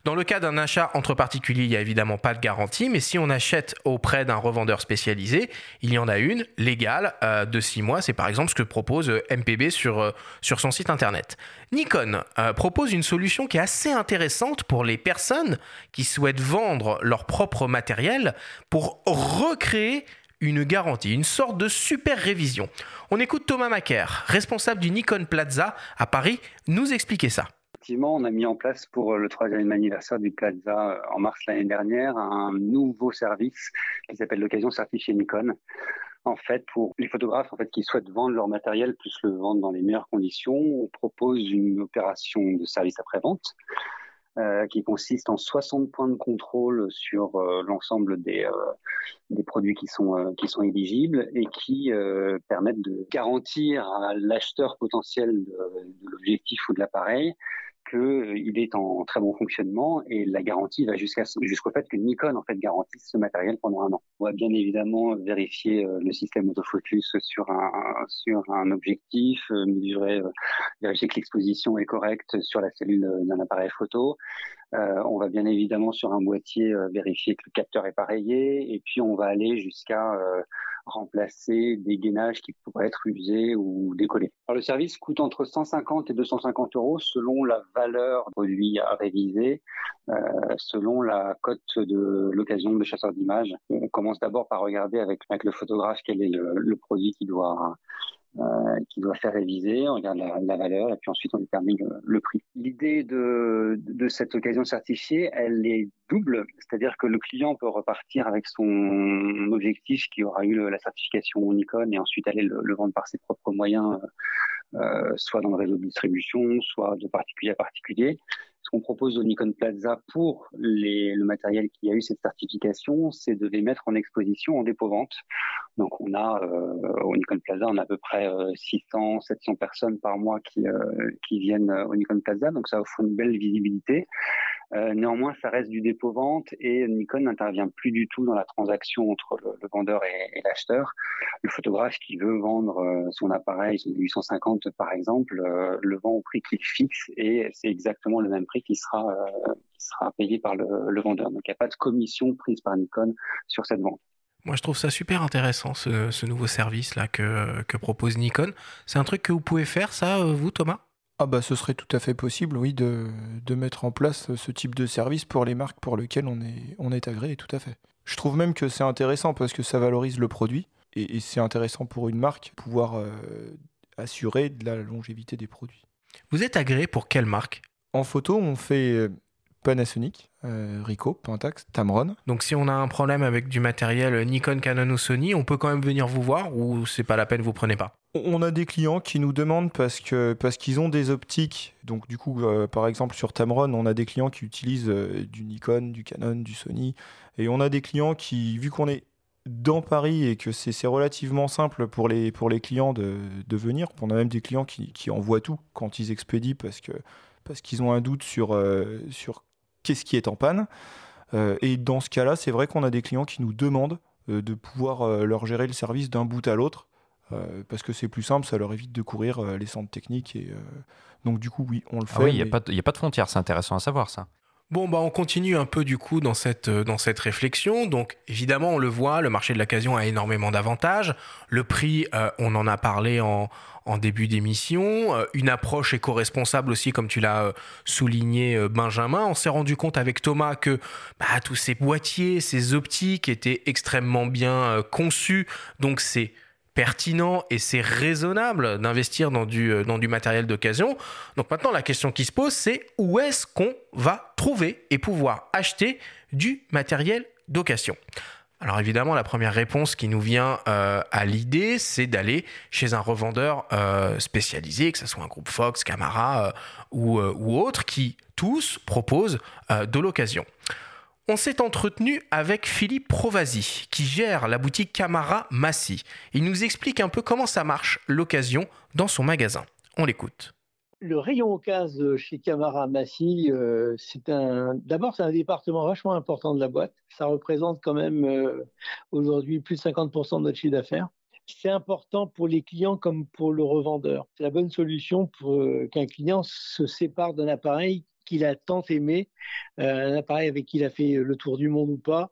Dans le cas d'un achat entre particuliers, il n'y a évidemment pas de garantie, mais si on achète auprès d'un revendeur spécialisé, il y en a une légale de 6 mois. C'est par exemple ce que propose MPB sur, sur son site internet. Nikon propose une solution qui est assez intéressante pour les personnes qui souhaitent vendre leur propre matériel pour recréer une garantie, une sorte de super révision. On écoute Thomas Macaire, responsable du Nikon Plaza à Paris, nous expliquer ça. Effectivement, on a mis en place pour le troisième anniversaire du Plaza euh, en mars l'année dernière un nouveau service qui s'appelle l'occasion certifiée Nikon. En fait, pour les photographes en fait, qui souhaitent vendre leur matériel, plus le vendre dans les meilleures conditions, on propose une opération de service après-vente euh, qui consiste en 60 points de contrôle sur euh, l'ensemble des, euh, des produits qui sont, qui sont éligibles et qui permettent de garantir à l'acheteur potentiel de l'objectif ou de l'appareil qu'il euh, est en très bon fonctionnement et la garantie va jusqu'à jusqu'au fait que Nikon en fait garantisse ce matériel pendant un an. On va bien évidemment vérifier euh, le système autofocus sur un sur un objectif, euh, mesurer, vérifier que l'exposition est correcte sur la cellule d'un appareil photo. on va bien évidemment sur un boîtier vérifier que le capteur est pareillé et puis on va aller jusqu'à remplacer des gainages qui pourraient être usés ou décollés. Alors, le service coûte entre 150 et 250 euros selon la valeur du produit à réviser, euh, selon la cote de l'occasion de chasseur d'images. On commence d'abord par regarder avec, le photographe quel est le, produit qui doit euh, qui doit faire réviser, on regarde la, valeur et puis ensuite on détermine le, prix. L'idée de, cette occasion certifiée, elle est double, c'est-à-dire que le client peut repartir avec son objectif qui aura eu la certification Nikon et ensuite aller le, le vendre par ses propres moyens, euh, soit dans le réseau de distribution, soit de particulier à particulier Ce qu'on propose au Nikon Plaza pour le matériel qui a eu cette certification, c'est de les mettre en exposition en dépôt-vente. Donc on a euh, au Nikon Plaza, on a à peu près 600, 700 personnes par mois qui, qui viennent au Nikon Plaza, donc ça offre une belle visibilité. Euh, néanmoins, ça reste du dépôt-vente et Nikon n'intervient plus du tout dans la transaction entre le, vendeur et, l'acheteur. Le photographe qui veut vendre euh, son appareil, son 850 par exemple, euh, le vend au prix qu'il fixe et c'est exactement le même prix qui sera, qui sera payé par le, vendeur. Donc il n'y a pas de commission prise par Nikon sur cette vente. Moi, je trouve ça super intéressant, ce, ce nouveau service-là que, que propose Nikon. C'est un truc que vous pouvez faire, ça, vous, Thomas? Ah bah ce serait tout à fait possible, oui, de, de, mettre en place ce type de service pour les marques pour lesquelles on est, on est agréé, tout à fait. Je trouve même que c'est intéressant parce que ça valorise le produit et, c'est intéressant pour une marque pouvoir euh, assurer de la longévité des produits. Vous êtes agréé pour quelle marque? En photo, on fait euh, Panasonic, euh, Ricoh, Pentax, Tamron. Donc si on a un problème avec du matériel Nikon, Canon ou Sony, on peut quand même venir vous voir ou c'est pas la peine, vous prenez pas? On a des clients qui nous demandent parce que parce qu'ils ont des optiques. Donc du coup, euh, par exemple sur Tamron, on a des clients qui utilisent euh, du Nikon, du Canon, du Sony, et on a des clients qui, vu qu'on est dans Paris et que c'est relativement simple pour les, pour les clients de, venir, on a même des clients qui, envoient tout quand ils expédient parce que parce qu'ils ont un doute sur, euh, sur qu'est-ce qui est en panne. et dans ce cas-là, c'est vrai qu'on a des clients qui nous demandent de pouvoir leur gérer le service d'un bout à l'autre euh, parce que c'est plus simple, ça leur évite de courir euh, les centres techniques. Et, euh, donc du coup, oui, on le ah fait. oui, il n'y a, a, pas de frontières, c'est intéressant à savoir ça. Bon, bah, on continue un peu du coup dans cette, dans cette réflexion. Donc, évidemment, on le voit, le marché de l'occasion a énormément d'avantages. Le prix, on en a parlé en, en début d'émission. une approche éco-responsable aussi, comme tu l'as souligné, Benjamin. On s'est rendu compte avec Thomas que bah, tous ces boîtiers, ces optiques étaient extrêmement bien conçus. Donc, c'est pertinent et c'est raisonnable d'investir dans du, euh, dans du matériel d'occasion. Donc maintenant, la question qui se pose, c'est où est-ce qu'on va trouver et pouvoir acheter du matériel d'occasion? Alors évidemment, la première réponse qui nous vient euh, à l'idée, c'est d'aller chez un revendeur euh, spécialisé, que ce soit un groupe Fox, Camara ou, ou autre, qui tous proposent de l'occasion. On s'est entretenu avec Philippe Provasi, qui gère la boutique Camara Massy. Il nous explique un peu comment ça marche l'occasion dans son magasin. On l'écoute. Le rayon occasion chez Camara Massy, euh, c'est un. D'abord, c'est un département vachement important de la boîte. Ça représente quand même euh, aujourd'hui plus de 50% de notre chiffre d'affaires. C'est important pour les clients comme pour le revendeur. C'est la bonne solution pour euh, qu'un client se sépare d'un appareil qu'il a tant aimé, euh, un appareil avec qui il a fait le tour du monde ou pas.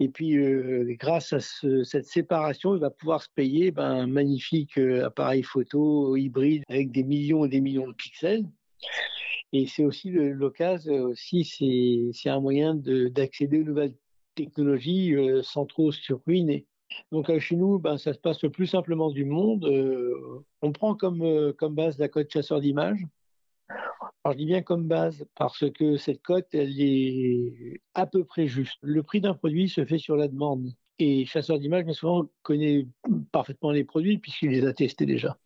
Et puis, euh, grâce à cette séparation, il va pouvoir se payer ben, un magnifique euh, appareil photo hybride avec des millions et des millions de pixels. Et c'est aussi l'occasion, aussi c'est un moyen d'accéder aux nouvelles technologies sans trop se ruiner. Donc chez nous, ben, ça se passe le plus simplement du monde. on prend comme, comme base la code chasseur d'images. Alors, je dis bien comme base parce que cette cote, elle est à peu près juste. Le prix d'un produit se fait sur la demande. Et chasseur d'images, bien souvent, connaît parfaitement les produits puisqu'il les a testés déjà.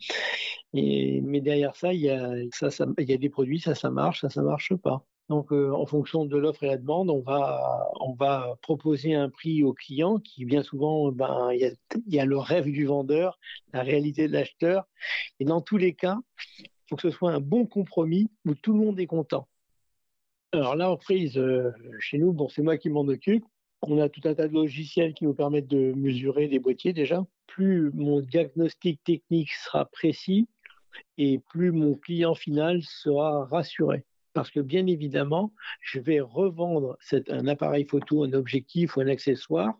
Et, mais derrière ça, il y, a, ça, il y a des produits, ça, ça marche, ça, ça marche pas. Donc, euh, en fonction de l'offre et la demande, on va, proposer un prix au client qui, bien souvent, ben, il y a le rêve du vendeur, la réalité de l'acheteur. Et dans tous les cas, faut que ce soit un bon compromis où tout le monde est content. Alors là, en prise, euh, chez nous, bon, c'est moi qui m'en occupe. On a tout un tas de logiciels qui nous permettent de mesurer les boîtiers déjà. Plus mon diagnostic technique sera précis et plus mon client final sera rassuré. Parce que bien évidemment, je vais revendre un appareil photo, un objectif ou un accessoire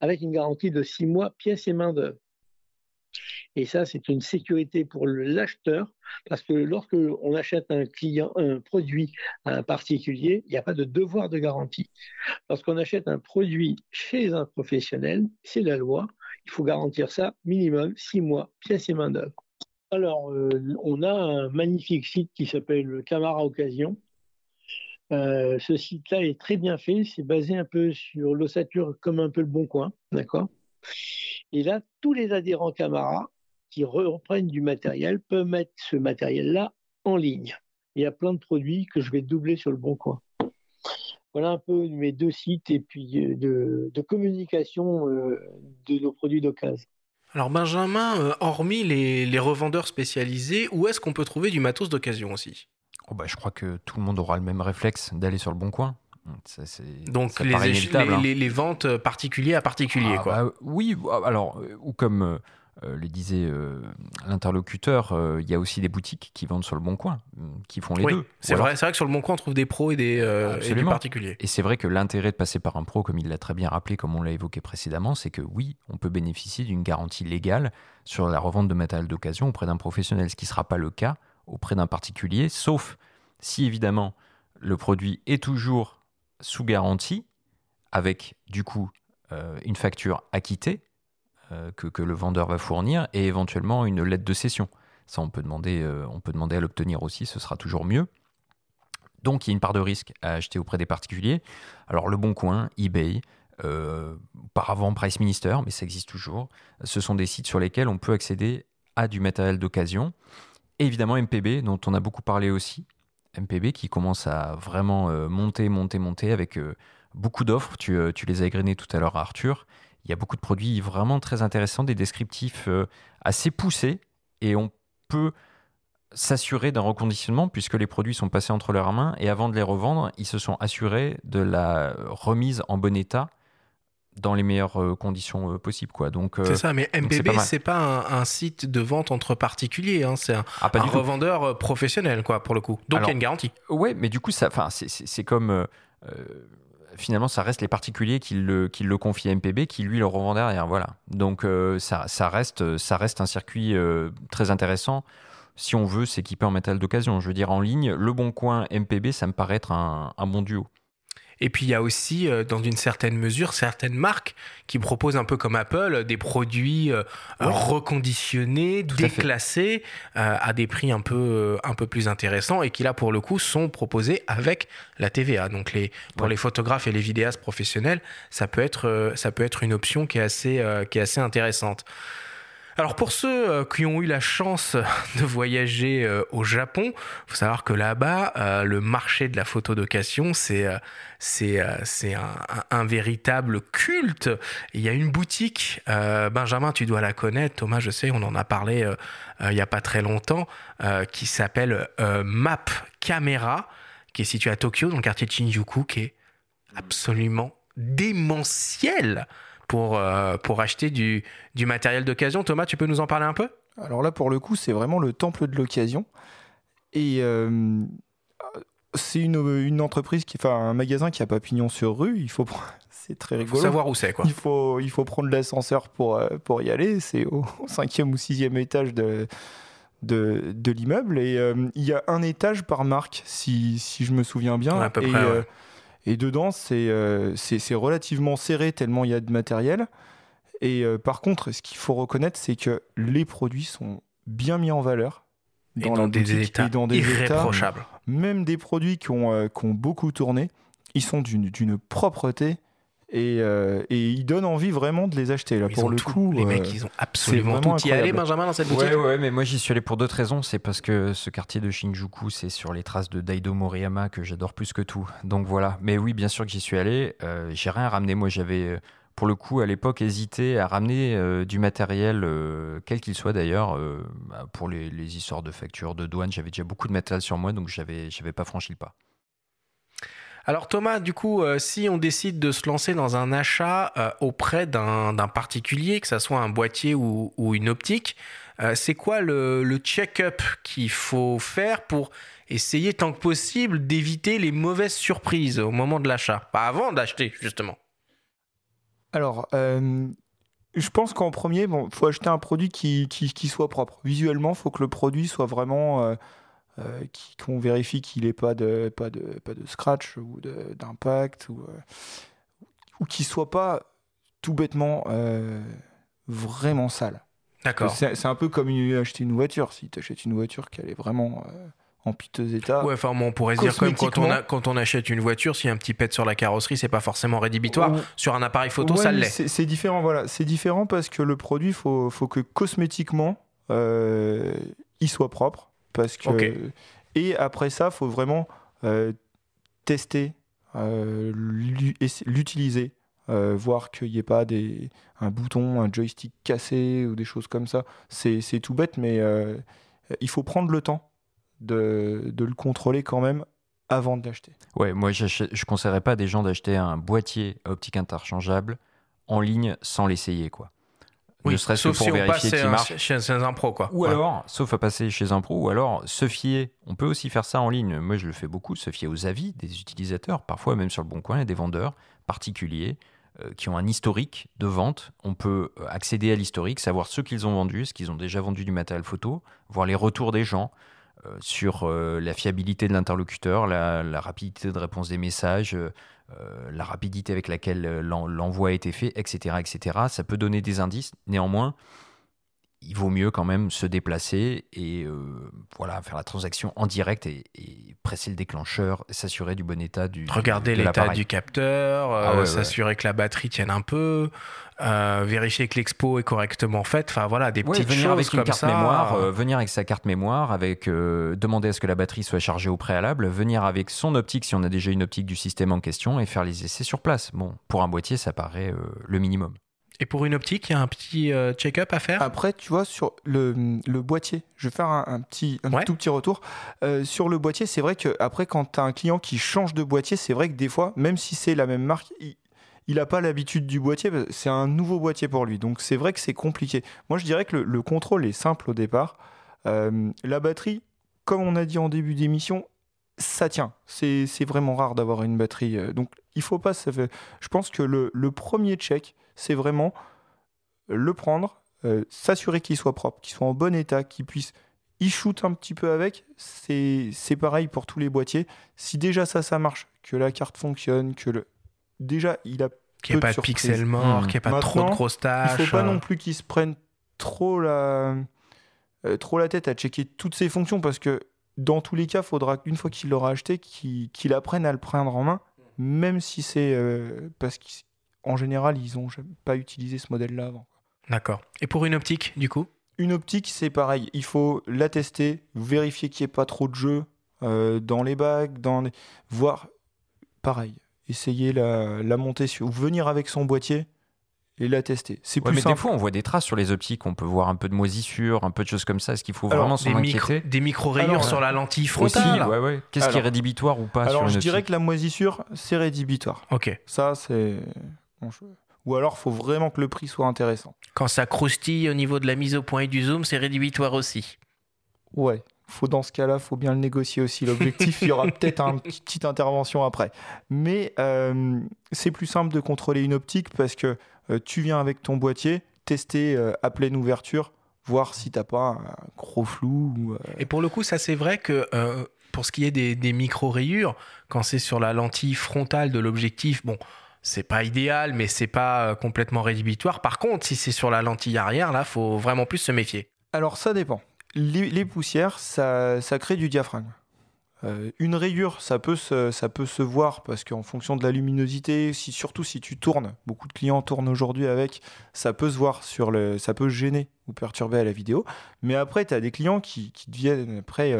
avec une garantie de six mois, pièces et main d'œuvre. Et ça, c'est une sécurité pour l'acheteur, parce que lorsque on achète un client, un produit à un particulier, il n'y a pas de devoir de garantie. Lorsqu'on achète un produit chez un professionnel, c'est la loi. Il faut garantir ça minimum six mois, pièces et main d'œuvre. Alors, euh, on a un magnifique site qui s'appelle Camara Occasion. Euh, ce site-là est très bien fait. C'est basé un peu sur l'ossature, comme un peu le Bon Coin, d'accord? Et là, tous les adhérents Camara qui reprennent du matériel peuvent mettre ce matériel-là en ligne. il y a plein de produits que je vais doubler sur le bon coin. Voilà un peu mes deux sites et puis de, communication de nos produits d'occasion. Alors Benjamin, hormis les, revendeurs spécialisés, où est-ce qu'on peut trouver du matos d'occasion aussi? Oh bah, Je crois que tout le monde aura le même réflexe d'aller sur le bon coin. Donc les, hein. les, ventes particuliers à particulier, ah, quoi. Bah, oui, alors, ou comme euh, le disait euh, l'interlocuteur, euh, il y a aussi des boutiques qui vendent sur le bon coin, qui font les deux. C'est vrai, c'est vrai que sur le bon coin, on trouve des pros et des, particuliers. Et c'est vrai que l'intérêt de passer par un pro, comme il l'a très bien rappelé, comme on l'a évoqué précédemment, c'est que oui, on peut bénéficier d'une garantie légale sur la revente de matériel d'occasion auprès d'un professionnel, ce qui ne sera pas le cas auprès d'un particulier, sauf si évidemment le produit est toujours sous garantie, avec du coup une facture acquittée, euh, que, le vendeur va fournir et éventuellement une lettre de cession. Ça, on peut demander, euh, on peut demander à l'obtenir aussi, ce sera toujours mieux. Donc, il y a une part de risque à acheter auprès des particuliers. Alors, Le Bon Coin, eBay, euh, auparavant Price Minister, mais ça existe toujours. Ce sont des sites sur lesquels on peut accéder à du matériel d'occasion. évidemment, MPB, dont on a beaucoup parlé aussi. MPB qui commence à vraiment monter, monter, monter avec beaucoup d'offres. Tu, tu, les as égrenés tout à l'heure, Arthur. Il y a beaucoup de produits vraiment très intéressants, des descriptifs euh, assez poussés, et on peut s'assurer d'un reconditionnement puisque les produits sont passés entre leurs mains et avant de les revendre, ils se sont assurés de la remise en bon état dans les meilleures euh, conditions euh, possibles quoi. Donc c'est ça, mais MPB c'est pas, un, site de vente entre particuliers, hein. c'est un, ah, revendeur professionnel quoi pour le coup. Donc il y a une garantie. Ouais, mais du coup ça, c'est comme finalement, ça reste les particuliers qui le, confient à MPB, qui lui le revend derrière. Voilà. Donc, euh, ça, reste, ça reste un circuit euh, très intéressant si on veut s'équiper en matériel d'occasion. Je veux dire, en ligne, Le Bon Coin, MPB, ça me paraît être un, un bon duo. Et puis il y a aussi, euh, dans une certaine mesure, certaines marques qui proposent un peu comme Apple des produits euh, reconditionnés, déclassés euh, à des prix un peu, un peu plus intéressants et qui là pour le coup sont proposés avec la TVA. Donc les, pour les photographes et les vidéastes professionnels, ça peut être, ça peut être une option qui est assez, qui est assez intéressante. Alors pour ceux euh, qui ont eu la chance de voyager euh, au Japon, faut savoir que là-bas, euh, le marché de la photo d'occasion, c'est c'est c'est un, véritable culte. Il y a une boutique, Benjamin, tu dois la connaître, Thomas, je sais, on en a parlé il n'y a pas très longtemps, qui s'appelle Map Camera, qui est située à Tokyo, dans le quartier de Shinjuku, qui est absolument démentiel pour, euh, pour acheter du, du matériel d'occasion. Thomas, tu peux nous en parler un peu? Alors là, pour le coup, c'est vraiment le temple de l'occasion. Et euh, c'est une, une, entreprise, qui, enfin un magasin qui a pas pignon sur rue. Il faut c'est très rigolo. Il faut savoir où c'est quoi. Il faut, il faut prendre l'ascenseur pour, euh, pour y aller. C'est au, cinquième ou sixième étage de, de, de l'immeuble. Et il y a un étage par marque, si, si je me souviens bien. à peu près, et dedans, euh, c'est relativement serré tellement il y a de matériel. Et euh, par contre, ce qu'il faut reconnaître, c'est que les produits sont bien mis en valeur. Dans, des états dans des irréprochables. même des produits qui ont, euh, qui ont beaucoup tourné, ils sont d'une propreté et, euh, et, ils donnent envie vraiment de les acheter là pour le coup les mecs ils ont absolument tout. Y aller Benjamin dans cette boutique ouais ouais mais moi j'y suis allé pour d'autres raisons. C'est parce que ce quartier de Shinjuku c'est sur les traces de Daido Moriyama que j'adore plus que tout. Donc voilà. Mais oui bien sûr que j'y suis allé. Euh, j'ai rien ramené. Moi j'avais euh, pour le coup à l'époque hésité à ramener du matériel quel qu'il soit d'ailleurs bah, pour les, les, histoires de factures de douane j'avais déjà beaucoup de matériel sur moi donc j'avais j'avais pas franchi le pas alors Thomas, du coup, euh, si on décide de se lancer dans un achat euh, auprès d'un particulier, que ce soit un boîtier ou, une optique, euh, c'est quoi le, check-up qu'il faut faire pour essayer tant que possible d'éviter les mauvaises surprises au moment de l'achat? Pas avant d'acheter, justement. Alors, je pense qu'en premier, il bon, faut acheter un produit qui, qui soit propre. Visuellement, il faut que le produit soit vraiment euh, qu'on vérifie qu'il n'ait pas de, pas, de, pas de scratch ou d'impact, ou, euh, ou qu'il soit pas tout bêtement euh, vraiment sale. D'accord. C'est un peu comme acheter une voiture. Si tu achètes une voiture qui est vraiment en piteux état. Ouais, enfin, on pourrait se dire quand quand on, a, quand on achète une voiture, s'il y a un petit pet sur la carrosserie, c'est pas forcément rédhibitoire. Sur un appareil photo, ça l'est. C'est différent, voilà. C'est différent parce que le produit, faut, faut que cosmétiquement, il soit propre parce que Et après ça, il faut vraiment euh, tester, euh, l'utiliser, euh, voir qu'il n'y ait pas des, un bouton, un joystick cassé ou des choses comme ça. C'est tout bête, mais il faut prendre le temps de, de le contrôler quand même avant de l'acheter. Ouais, moi je ne conseillerais pas des gens d'acheter un boîtier optique interchangeable en ligne sans l'essayer quoi. Oui, ne serait-ce que pour vérifier marche. Chez, un pro, quoi. Ou alors, sauf à passer chez un pro, ou alors se fier. On peut aussi faire ça en ligne. Moi, je le fais beaucoup, se fier aux avis des utilisateurs. Parfois, même sur le Bon Coin, il y a des vendeurs particuliers euh, qui ont un historique de vente. On peut euh, accéder à l'historique, savoir ce qu'ils ont vendu, ce qu'ils ont déjà vendu du matériel photo, voir les retours des gens. Euh, sur euh, la fiabilité de l'interlocuteur, la, rapidité de réponse des messages, euh, la rapidité avec laquelle l'envoi a été fait, etc., etc. Ça peut donner des indices. Néanmoins, il vaut mieux quand même se déplacer et euh, voilà faire la transaction en direct et, presser le déclencheur, s'assurer du bon état du regarder l'état du capteur, euh, ah s'assurer que la batterie tienne un peu, euh, vérifier que l'expo est correctement faite. Enfin voilà des petites venir choses avec une carte mémoire, venir avec sa carte mémoire, avec demander à ce que la batterie soit chargée au préalable, venir avec son optique si on a déjà une optique du système en question et faire les essais sur place. Bon, pour un boîtier ça paraît le minimum. Et pour une optique, il y a un petit euh, check-up à faire Après, tu vois, sur le, le boîtier, je vais faire un, petit, un tout petit retour. Euh, sur le boîtier, c'est vrai que après, quand tu as un client qui change de boîtier, c'est vrai que des fois, même si c'est la même marque, il n'a pas l'habitude du boîtier, c'est un nouveau boîtier pour lui. Donc c'est vrai que c'est compliqué. Moi, je dirais que le, contrôle est simple au départ. Euh, la batterie, comme on a dit en début d'émission, ça tient. C'est vraiment rare d'avoir une batterie. Donc il faut pas. Ça fait... Je pense que le, le premier check, c'est vraiment le prendre, euh, s'assurer qu'il soit propre, qu'il soit en bon état, qu'il puisse y shoot un petit peu avec. C'est pareil pour tous les boîtiers. Si déjà ça, ça marche, que la carte fonctionne, que le. Déjà, il a. Qu'il n'y ait pas de pixels morts, qu'il n'y ait pas trop de grosses tâches. Il ne faut pas non plus qu'il se prenne trop la, euh, trop la tête à checker toutes ses fonctions parce que dans tous les cas, il faudra qu'une fois qu'il l'aura acheté, qu'il apprenne à le prendre en main, même si c'est euh, parce qu'il en général, ils n'ont pas utilisé ce modèle-là avant. D'accord. Et pour une optique, du coup? Une optique, c'est pareil. Il faut la tester, vérifier qu'il n'y ait pas trop de jeux euh, dans les bagues, dans les... voir, pareil, essayer la, la monter sur... ou venir avec son boîtier et la tester. C'est plus mais des fois, on voit des traces sur les optiques. On peut voir un peu de moisissure, un peu de choses comme ça. Est-ce qu'il faut vraiment s'en inquiéter? Des micro-rayures sur la lentille frontale ouais, ouais. Qu'est-ce qui est rédhibitoire ou pas Alors, je dirais que la moisissure, c'est rédhibitoire. Ok. Ça, c'est... Ou alors, il faut vraiment que le prix soit intéressant. Quand ça croustille au niveau de la mise au point et du zoom, c'est rédhibitoire aussi. Ouais, faut dans ce cas-là, faut bien le négocier aussi. L'objectif, il y aura peut-être une petite intervention après. Mais euh, c'est plus simple de contrôler une optique parce que euh, tu viens avec ton boîtier, tester euh, à pleine ouverture, voir si t'as pas un gros flou. Et pour le coup, ça c'est vrai que pour ce qui est des, des micro-rayures, quand c'est sur la lentille frontale de l'objectif, bon, c'est pas idéal, mais c'est pas euh, complètement rédhibitoire. Par contre, si c'est sur la lentille arrière, là, faut vraiment plus se méfier. Alors ça dépend. Les, poussières, ça, crée du diaphragme. Euh, une rayure, ça peut se, ça voir parce qu'en fonction de la luminosité, si, surtout si tu tournes, beaucoup de clients tournent aujourd'hui avec, ça peut se voir sur le, ça peut gêner ou perturber à la vidéo. Mais après, tu as des clients qui, deviennent après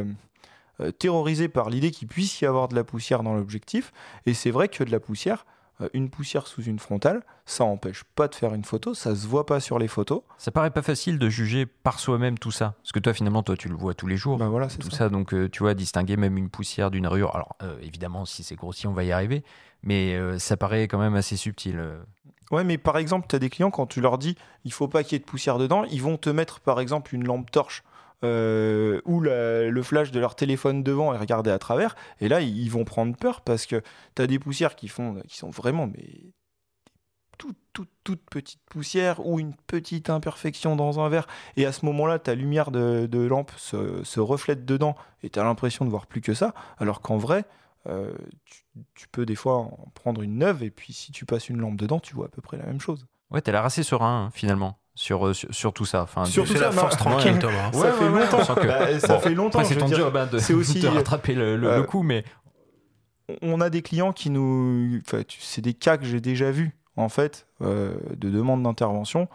euh, terrorisés par l'idée qu'il puisse y avoir de la poussière dans l'objectif. Et c'est vrai que de la poussière, une poussière sous une frontale, ça empêche pas de faire une photo, ça se voit pas sur les photos. Ça paraît pas facile de juger par soi-même tout ça, parce que toi finalement toi tu le vois tous les jours. Ben voilà, tout ça. donc euh, tu vois distinguer même une poussière d'une rayure. Alors euh, évidemment si c'est grossi on va y arriver, mais ça paraît quand même assez subtil. Ouais, mais par exemple, tu as des clients, quand tu leur dis il faut pas qu'il y ait de poussière dedans, ils vont te mettre par exemple une lampe torche euh, ou le flash de leur téléphone devant et regarder à travers. Et là, ils vont prendre peur parce que tu as des poussières qui, font, qui sont vraiment mais, toute, toute, toute petite poussière ou une petite imperfection dans un verre. Et à ce moment-là, ta lumière de, lampe se, reflète dedans et tu as l'impression de voir plus que ça. Alors qu'en vrai, euh, tu, peux des fois en prendre une neuve et puis si tu passes une lampe dedans, tu vois à peu près la même chose. Ouais, t'as l'air assez serein finalement sur, euh, sur, tout ça. Enfin, sur tout ça, la force tranquille, Thomas. ça, fait longtemps. Que... ça fait longtemps. c'est ton job hein, de, c'est aussi de rattraper le, le, coup, mais on a des clients qui nous, enfin, c'est des cas que j'ai déjà vus en fait euh, de demande d'intervention.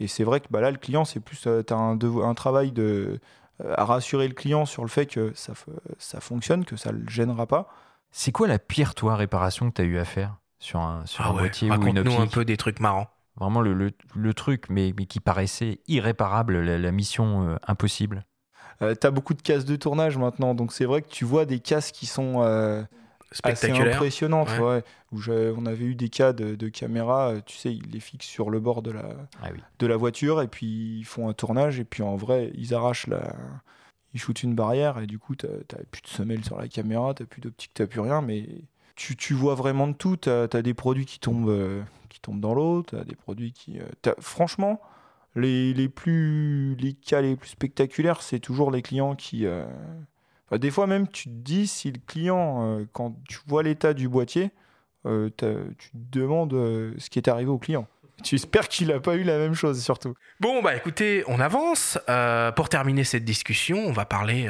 Et c'est vrai que bah, là, le client, c'est plus, euh, tu as un, un, travail de, à rassurer le client sur le fait que ça, ça fonctionne, que ça ne le gênera pas. C'est quoi la pire, toi, réparation que tu as eu à faire sur un, sur ah un boîtier ou une nous un peu des trucs marrants. Vraiment le, le, truc, mais, mais, qui paraissait irréparable, la, mission impossible. Euh, tu as beaucoup de cases de tournage maintenant, donc c'est vrai que tu vois des cases qui sont assez impressionnantes. Ouais. où on avait eu des cas de, de caméra, tu sais, ils les fixent sur le bord de la, ah de la voiture et puis ils font un tournage et puis en vrai, ils arrachent la. Ils shootent une barrière et du coup, tu n'as plus de semelle sur la caméra, tu plus d'optique, tu plus rien, mais tu, tu, vois vraiment de tout. Tu as, des produits qui tombent, euh, qui tombent dans l'eau, tu as des produits qui. Euh, franchement, les, les, plus, les cas les plus spectaculaires, c'est toujours les clients qui. Euh, des fois même, tu te dis si le client, euh, quand tu vois l'état du boîtier, euh, tu te demandes euh, ce qui est arrivé au client. Tu espères qu'il n'a pas eu la même chose, surtout. Bon, bah écoutez, on avance. pour terminer cette discussion, on va parler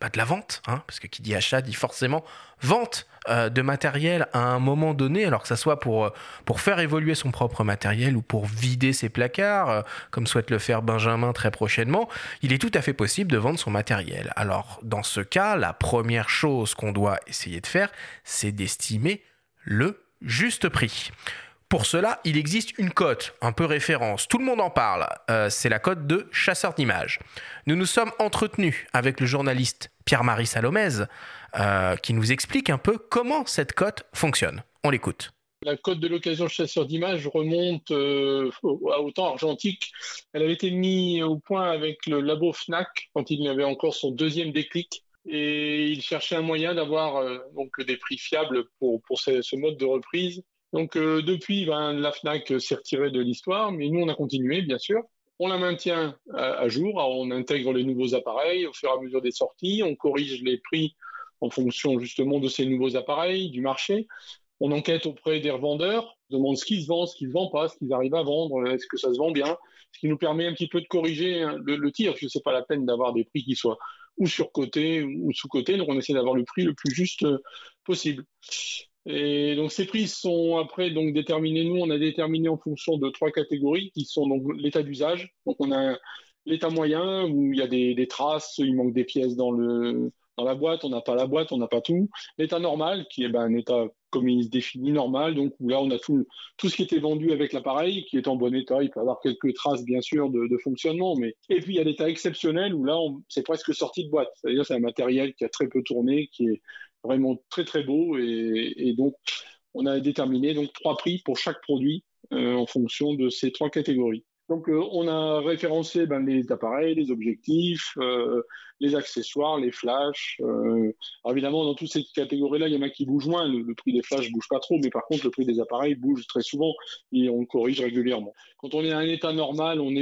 bah, de la vente, hein, parce que qui dit achat dit forcément vente de matériel à un moment donné, alors que ça soit pour, pour faire évoluer son propre matériel ou pour vider ses placards, comme souhaite le faire Benjamin très prochainement, il est tout à fait possible de vendre son matériel. Alors, dans ce cas, la première chose qu'on doit essayer de faire, c'est d'estimer le juste prix. Pour cela, il existe une cote, un peu référence, tout le monde en parle, euh, c'est la cote de chasseur d'images. Nous nous sommes entretenus avec le journaliste Pierre-Marie Salomez, euh, qui nous explique un peu comment cette cote fonctionne. On l'écoute. La cote de l'occasion chasseur d'images remonte euh, à au temps argentique. Elle avait été mise au point avec le labo FNAC quand il avait encore son deuxième déclic et il cherchait un moyen d'avoir donc des prix fiables pour, pour ce, mode de reprise. Donc euh, depuis, ben, la FNAC s'est retirée de l'histoire, mais nous, on a continué, bien sûr. On la maintient à, jour, on intègre les nouveaux appareils au fur et à mesure des sorties, on corrige les prix en fonction justement de ces nouveaux appareils, du marché. On enquête auprès des revendeurs, demande ce qui se vend, ce qui ne se vend pas, ce qu'ils arrivent à vendre, est-ce que ça se vend bien, ce qui nous permet un petit peu de corriger hein, le, le tir, parce que c'est pas la peine d'avoir des prix qui soient ou surcotés ou sous-cotés, donc on essaie d'avoir le prix le plus juste euh, possible. Et donc ces prix sont après donc déterminés. Nous, on a déterminé en fonction de trois catégories qui sont donc l'état d'usage. Donc on a l'état moyen où il y a des, traces, il manque des pièces dans le dans la boîte, on n'a pas la boîte, on n'a pas tout. L'état normal qui est ben, un état comme il se définit normal, donc où là on a tout ce qui était vendu avec l'appareil qui est en bon état. Il peut avoir quelques traces bien sûr de, fonctionnement, mais et puis il y a l'état exceptionnel où là c'est presque sorti de boîte. C'est-à-dire c'est un matériel qui a très peu tourné, qui est vraiment très très beau et, donc on a déterminé donc trois prix pour chaque produit euh, en fonction de ces trois catégories. Donc euh, on a référencé ben, les appareils, les objectifs, euh, les accessoires, les flashs. Euh, évidemment, dans toutes ces catégories-là, il y en a qui bougent moins. Le, prix des flashs bouge pas trop, mais par contre, le prix des appareils bouge très souvent et on corrige régulièrement. Quand on est à un état normal, on,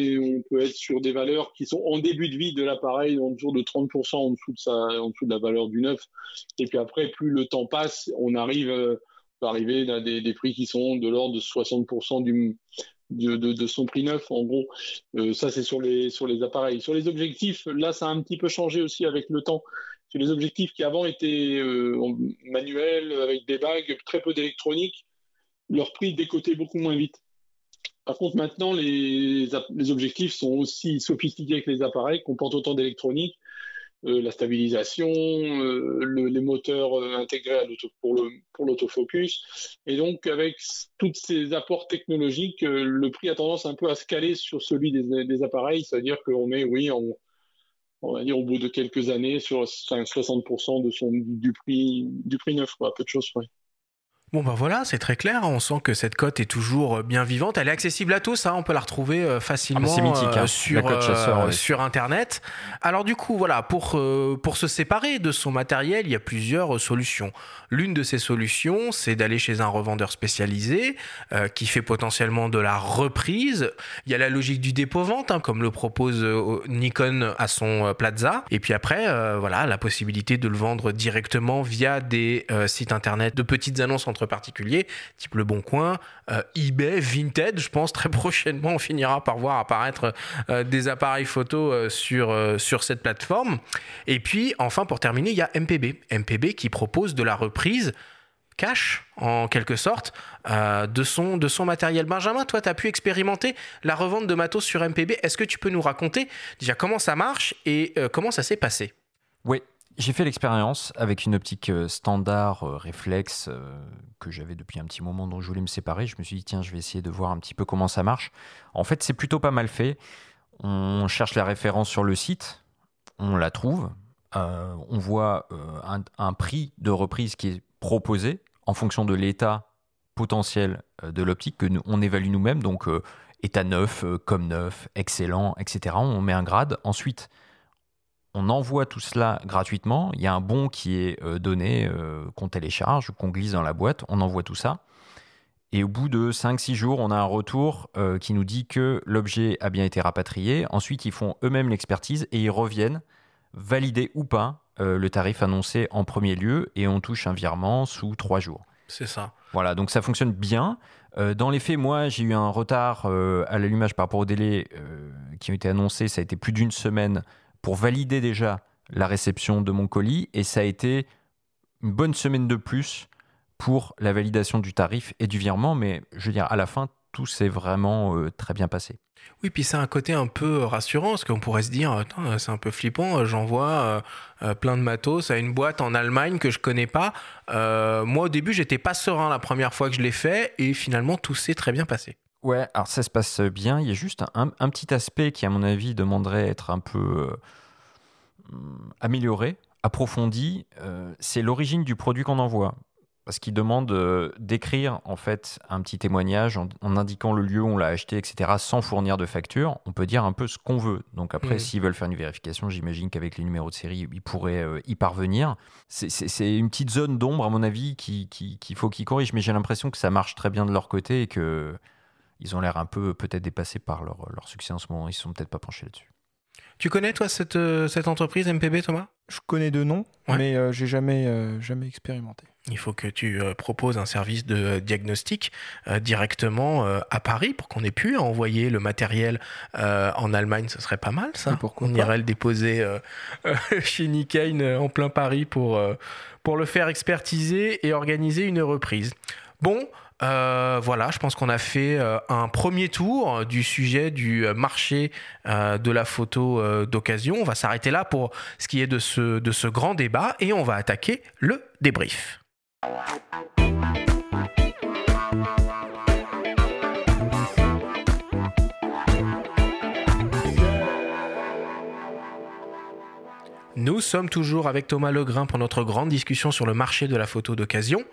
peut être sur des valeurs qui sont en début de vie de l'appareil, en dessous de 30% en dessous de, la valeur du neuf. Et puis après, plus le temps passe, on arrive peut arriver à des, prix qui sont de l'ordre de 60% du, de, son prix neuf. En gros, euh, ça c'est sur les, sur les appareils. Sur les objectifs, là ça a un petit peu changé aussi avec le temps. Sur les objectifs qui avant étaient euh, manuels, avec des bagues, très peu d'électronique, leur prix décotait beaucoup moins vite. Par contre, maintenant, les, les objectifs sont aussi sophistiqués que les appareils, comportent autant d'électronique. Euh, la stabilisation, euh, les moteurs euh, intégrés pour l'autofocus. Et donc, avec tous ces apports technologiques, le prix a tendance un peu à se caler sur celui des, appareils, c'est-à-dire qu'on est, oui, on va dire au bout de quelques années, sur 60% de son, du, prix, du prix neuf, quoi, peu de choses près. Bon ben voilà, c'est très clair. On sent que cette cote est toujours euh, bien vivante. Elle est accessible à tous. Hein. On peut la retrouver euh, facilement ah, mythique, euh, hein. sur, sur Internet. Alors du coup, voilà, pour, pour se séparer de son matériel, il y a plusieurs solutions. L'une de ces solutions, c'est d'aller chez un revendeur spécialisé qui fait potentiellement de la reprise. Il y a la logique du dépôt-vente, hein, comme le propose Nikon à son Plaza. Et puis après, voilà, la possibilité de le vendre directement via des sites Internet de petites annonces entre particuliers, type Le Bon Coin, euh, eBay, Vinted. Je pense très prochainement, on finira par voir apparaître euh, des appareils photo euh, sur, sur cette plateforme. Et puis, enfin, pour terminer, il y a MPB. MPB qui propose de la reprise cash, en quelque sorte, de, son, de son matériel. Benjamin, toi, tu as pu expérimenter la revente de matos sur MPB. Est-ce que tu peux nous raconter déjà comment ça marche et comment ça s'est passé? Oui, j'ai fait l'expérience avec une optique standard réflexe que j'avais depuis un petit moment dont je voulais me séparer. Je me suis dit, tiens, je vais essayer de voir un petit peu comment ça marche. En fait, c'est plutôt pas mal fait. On cherche la référence sur le site, on la trouve, euh, on voit euh, un, prix de reprise qui est proposé en fonction de l'état potentiel euh, de l'optique que nous, on évalue nous-mêmes, donc état neuf, comme neuf, excellent, etc. On met un grade. Ensuite, on envoie tout cela gratuitement. Il y a un bon qui est donné, qu'on télécharge, qu'on glisse dans la boîte. On envoie tout ça. Et au bout de 5-6 jours, on a un retour qui nous dit que l'objet a bien été rapatrié. Ensuite, ils font eux-mêmes l'expertise et ils reviennent valider ou pas euh, le tarif annoncé en premier lieu et on touche un virement sous trois jours. C'est ça. Voilà, donc ça fonctionne bien. Euh, dans les faits, moi, j'ai eu un retard euh, à l'allumage par rapport aux délais qui ont été annoncés. Ça a été plus d'une semaine pour valider déjà la réception de mon colis et ça a été une bonne semaine de plus pour la validation du tarif et du virement. Mais je veux dire, à la fin, tout s'est vraiment très bien passé. Oui, puis c'est un côté un peu rassurant, parce qu'on pourrait se dire, c'est un peu flippant, j'envoie euh, euh, plein de matos à une boîte en Allemagne que je connais pas. Euh, moi, au début, j'étais pas serein la première fois que je l'ai fait, et finalement, tout s'est très bien passé. Ouais, alors ça se passe bien. Il y a juste un, un petit aspect qui, à mon avis, demanderait être un peu amélioré, approfondi. c'est l'origine du produit qu'on envoie parce qu'il demande euh, d'écrire en fait un petit témoignage en, indiquant le lieu où on l'a acheté, etc., sans fournir de facture. On peut dire un peu ce qu'on veut. Donc après, mmh. s'ils veulent faire une vérification, j'imagine qu'avec les numéros de série, ils pourraient euh, y parvenir. C'est une petite zone d'ombre, à mon avis, qu'il qui, faut qu'ils corrigent. Mais j'ai l'impression que ça marche très bien de leur côté et que ils ont l'air un peu peut-être dépassés par leur, leur succès en ce moment. Ils ne sont peut-être pas penchés là-dessus. Tu connais, toi, cette, euh, cette entreprise MPB, Thomas? Je connais de nom, mais euh, j'ai jamais, euh, jamais expérimenté. Il faut que tu proposes un service de diagnostic directement à Paris pour qu'on ait pu envoyer le matériel en Allemagne. Ce serait pas mal, ça. pourquoi On irait le déposer chez Nikkei en plein Paris pour, pour le faire expertiser et organiser une reprise. Bon, euh, voilà, je pense qu'on a fait euh, un premier tour du sujet du marché euh, de la photo d'occasion. On va s'arrêter là pour ce qui est de ce, de ce grand débat et on va attaquer le débrief. Nous sommes toujours avec Thomas Legrain pour notre grande discussion sur le marché de la photo d'occasion.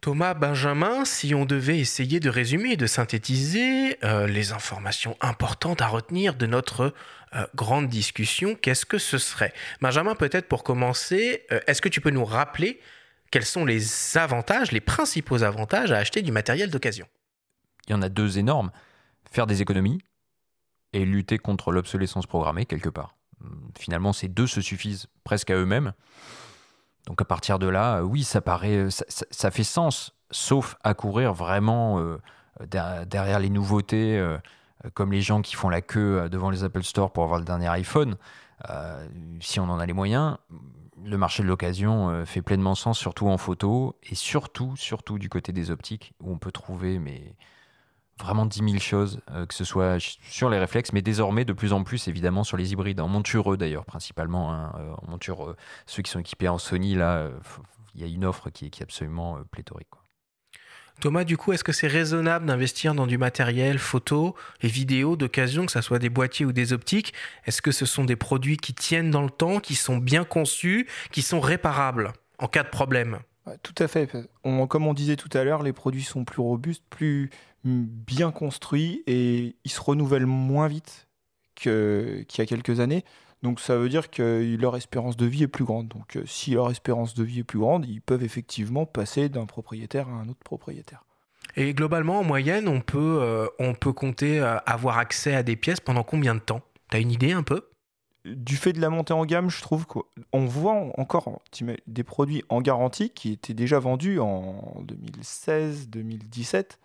Thomas Benjamin, si on devait essayer de résumer et de synthétiser euh, les informations importantes à retenir de notre euh, grande discussion, qu'est-ce que ce serait? Benjamin, peut-être pour commencer, euh, est-ce que tu peux nous rappeler quels sont les avantages, les principaux avantages à acheter du matériel d'occasion? Il y en a deux énormes. Faire des économies et lutter contre l'obsolescence programmée quelque part. Finalement, ces deux se suffisent presque à eux-mêmes. Donc à partir de là, euh, oui, ça paraît, euh, ça, fait sens, sauf à courir vraiment euh, derrière les nouveautés, comme les gens qui font la queue devant les Apple Store pour avoir le dernier iPhone. si on en a les moyens, le marché de l'occasion fait pleinement sens, surtout en photo et surtout, surtout du côté des optiques, où on peut trouver mais vraiment 10 000 choses, euh, que ce soit sur les réflexes, mais désormais de plus en plus évidemment sur les hybrides, en montureux d'ailleurs principalement, hein, euh, en monture, ceux qui sont équipés en Sony, là, euh, il y a une offre qui est, qui est absolument pléthorique. Thomas, du coup, est-ce que c'est raisonnable d'investir dans du matériel photo et vidéo d'occasion, que ce soit des boîtiers ou des optiques? Est-ce que ce sont des produits qui tiennent dans le temps, qui sont bien conçus, qui sont réparables en cas de problème? Tout à fait. comme on disait tout à l'heure, les produits sont plus robustes, plus bien construit et ils se renouvellent moins vite qu'il y a quelques années. Donc ça veut dire que leur espérance de vie est plus grande. Donc euh, si leur espérance de vie est plus grande, ils peuvent effectivement passer d'un propriétaire à un autre propriétaire. Et globalement, en moyenne, on peut, euh, on peut compter euh, avoir accès à des pièces pendant combien de temps? Tu as une idée un peu? Du fait de la montée en gamme, je trouve qu'on voit encore des produits en garantie qui étaient déjà vendus en 2016-2017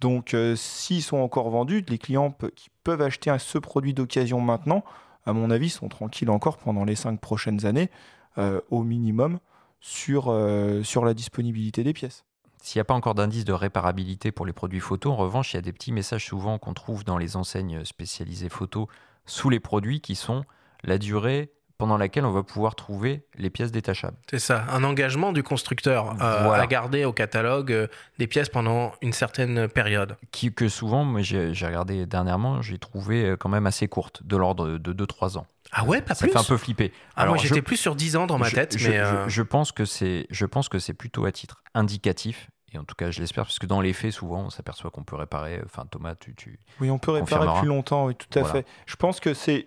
donc, euh, s'ils sont encore vendus, les clients qui peuvent acheter ce produit d'occasion maintenant, à mon avis, sont tranquilles encore pendant les cinq prochaines années, euh, au minimum. sur, sur la disponibilité des pièces. S'il n'y a pas encore d'indice de réparabilité pour les produits photo, en revanche, il y a des petits messages souvent qu'on trouve dans les enseignes spécialisées photo sous les produits qui sont la durée pendant laquelle on va pouvoir trouver les pièces détachables. C'est ça, un engagement du constructeur euh, à garder au catalogue euh, des pièces pendant une certaine période. Qui, que souvent, j'ai regardé dernièrement, j'ai trouvé euh, quand même assez courte, de l'ordre de 2-3 ans. Ah ouais, pas ça plus. fait un peu flipper. Ah, moi j'étais plus sur 10 ans dans ma tête, je, mais je, pense que c'est, je pense que c'est plutôt à titre indicatif. Et en tout cas, je l'espère, parce que dans les faits, souvent, on s'aperçoit qu'on peut réparer. Enfin, Thomas, tu. tu oui, on peut réparer plus longtemps, oui, tout à fait. Je pense que c'est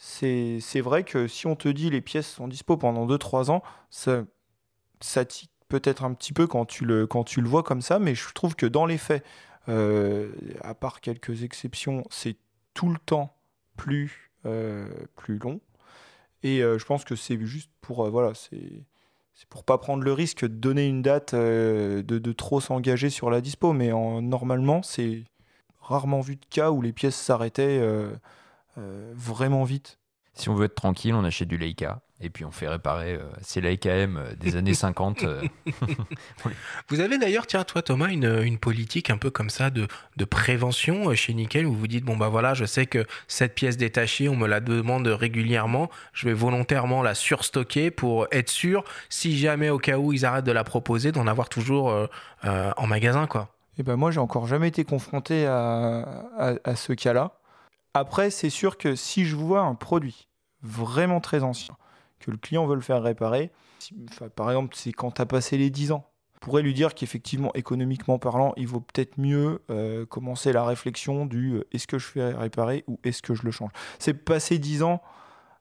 c'est vrai que si on te dit les pièces sont dispo pendant 2-3 ans, ça, ça tique peut-être un petit peu quand tu, le, quand tu le vois comme ça, mais je trouve que dans les faits, euh, à part quelques exceptions, c'est tout le temps plus, euh, plus long. Et euh, je pense que c'est juste pour, voilà, c'est pour pas prendre le risque de donner une date, de, de, trop s'engager sur la dispo, mais en, normalement, c'est rarement vu de cas où les pièces s'arrêtaient vraiment vite. Si on veut être tranquille, on achète du Leica et puis on fait réparer euh, ces Leica M euh, des années 50. vous avez d'ailleurs, tiens, toi Thomas, une, une, politique un peu comme ça de, de, prévention chez Nickel où vous dites bon bah voilà, je sais que cette pièce détachée, on me la demande régulièrement, je vais volontairement la surstocker pour être sûr, si jamais au cas où ils arrêtent de la proposer, d'en avoir toujours en magasin quoi. Et eh ben moi j'ai encore jamais été confronté à, à ce cas-là. Après, c'est sûr que si je vois un produit vraiment très ancien, que le client veut le faire réparer, par exemple, c'est quand tu as passé les 10 ans, on pourrait lui dire qu'effectivement, économiquement parlant, il vaut peut-être mieux euh, commencer la réflexion du euh, est-ce que je fais réparer ou est-ce que je le change? C'est passé 10 ans,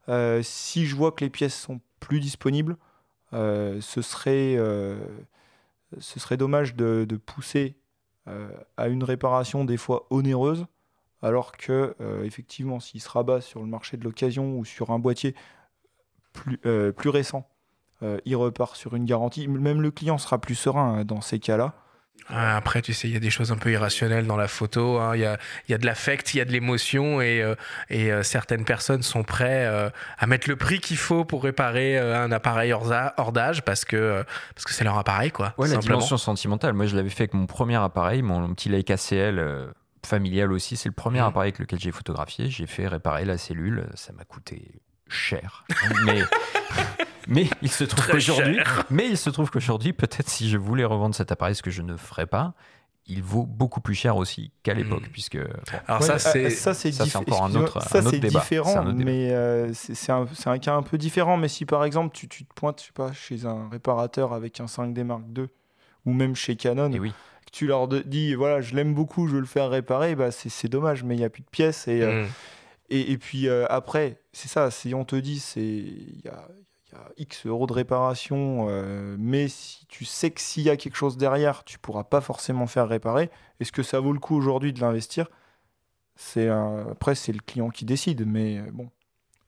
euh, si je vois que les pièces sont plus disponibles, ce, serait, ce serait dommage de pousser à une réparation des fois onéreuse alors que euh, effectivement s'il se rabat sur le marché de l'occasion ou sur un boîtier plus, euh, plus récent, euh, il repart sur une garantie. Même le client sera plus serein hein, dans ces cas-là. Après, tu sais, il y a des choses un peu irrationnelles dans la photo. Hein. Il y, a, y, a, de l'affect, il y a de l'émotion et, et certaines personnes sont prêtes à mettre le prix qu'il faut pour réparer un appareil hors d'âge parce que parce que c'est leur appareil, quoi. Ouais, la dimension sentimentale. Moi, je l'avais fait avec mon premier appareil, mon petit Leica CL familial aussi. C'est le premier mmh. appareil avec lequel j'ai photographié. J'ai fait réparer la cellule. Ça m'a coûté cher. mais, mais il se trouve qu'aujourd'hui, mais il se trouve qu'aujourd'hui, peut-être si je voulais revendre cet appareil, ce que je ne ferais pas, il vaut beaucoup plus cher aussi qu'à mmh. l'époque, puisque alors ça c'est ça c'est encore un autre, ça, un débat. différent, mais euh, c'est un, un, cas un peu différent. Mais si par exemple tu, tu te pointes, je sais pas, chez un réparateur avec un 5D Mark II ou même chez Canon, Et oui tu leur dis voilà je l'aime beaucoup je veux le faire réparer bah c'est dommage mais il n'y a plus de pièces et, euh, mm. et, puis euh, après c'est ça si on te dit c'est il y a, X euros de réparation, euh, mais si tu sais que s'il y a quelque chose derrière, tu pourras pas forcément faire réparer. Est-ce que ça vaut le coup aujourd'hui de l'investir? C'est après c'est le client qui décide, mais bon,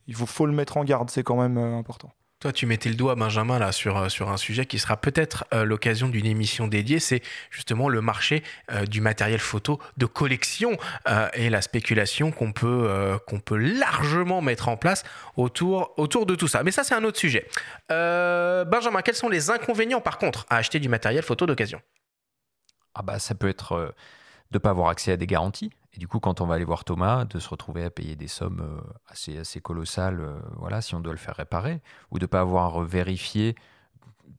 il faut, faut le mettre en garde, c'est quand même important. Toi, tu mettais le doigt, Benjamin, là, sur, euh, un sujet qui sera peut-être euh, l'occasion d'une émission dédiée. C'est justement le marché euh, du matériel photo de collection et la spéculation qu'on peut, qu'on peut largement mettre en place autour, autour de tout ça. Mais ça, c'est un autre sujet. Benjamin, quels sont les inconvénients, par contre, à acheter du matériel photo d'occasion? Ah, bah, ça peut être de ne pas avoir accès à des garanties. Et du coup, quand on va aller voir Thomas, de se retrouver à payer des sommes euh, assez, assez colossales, euh, voilà, si on doit le faire réparer, ou de ne pas avoir vérifié,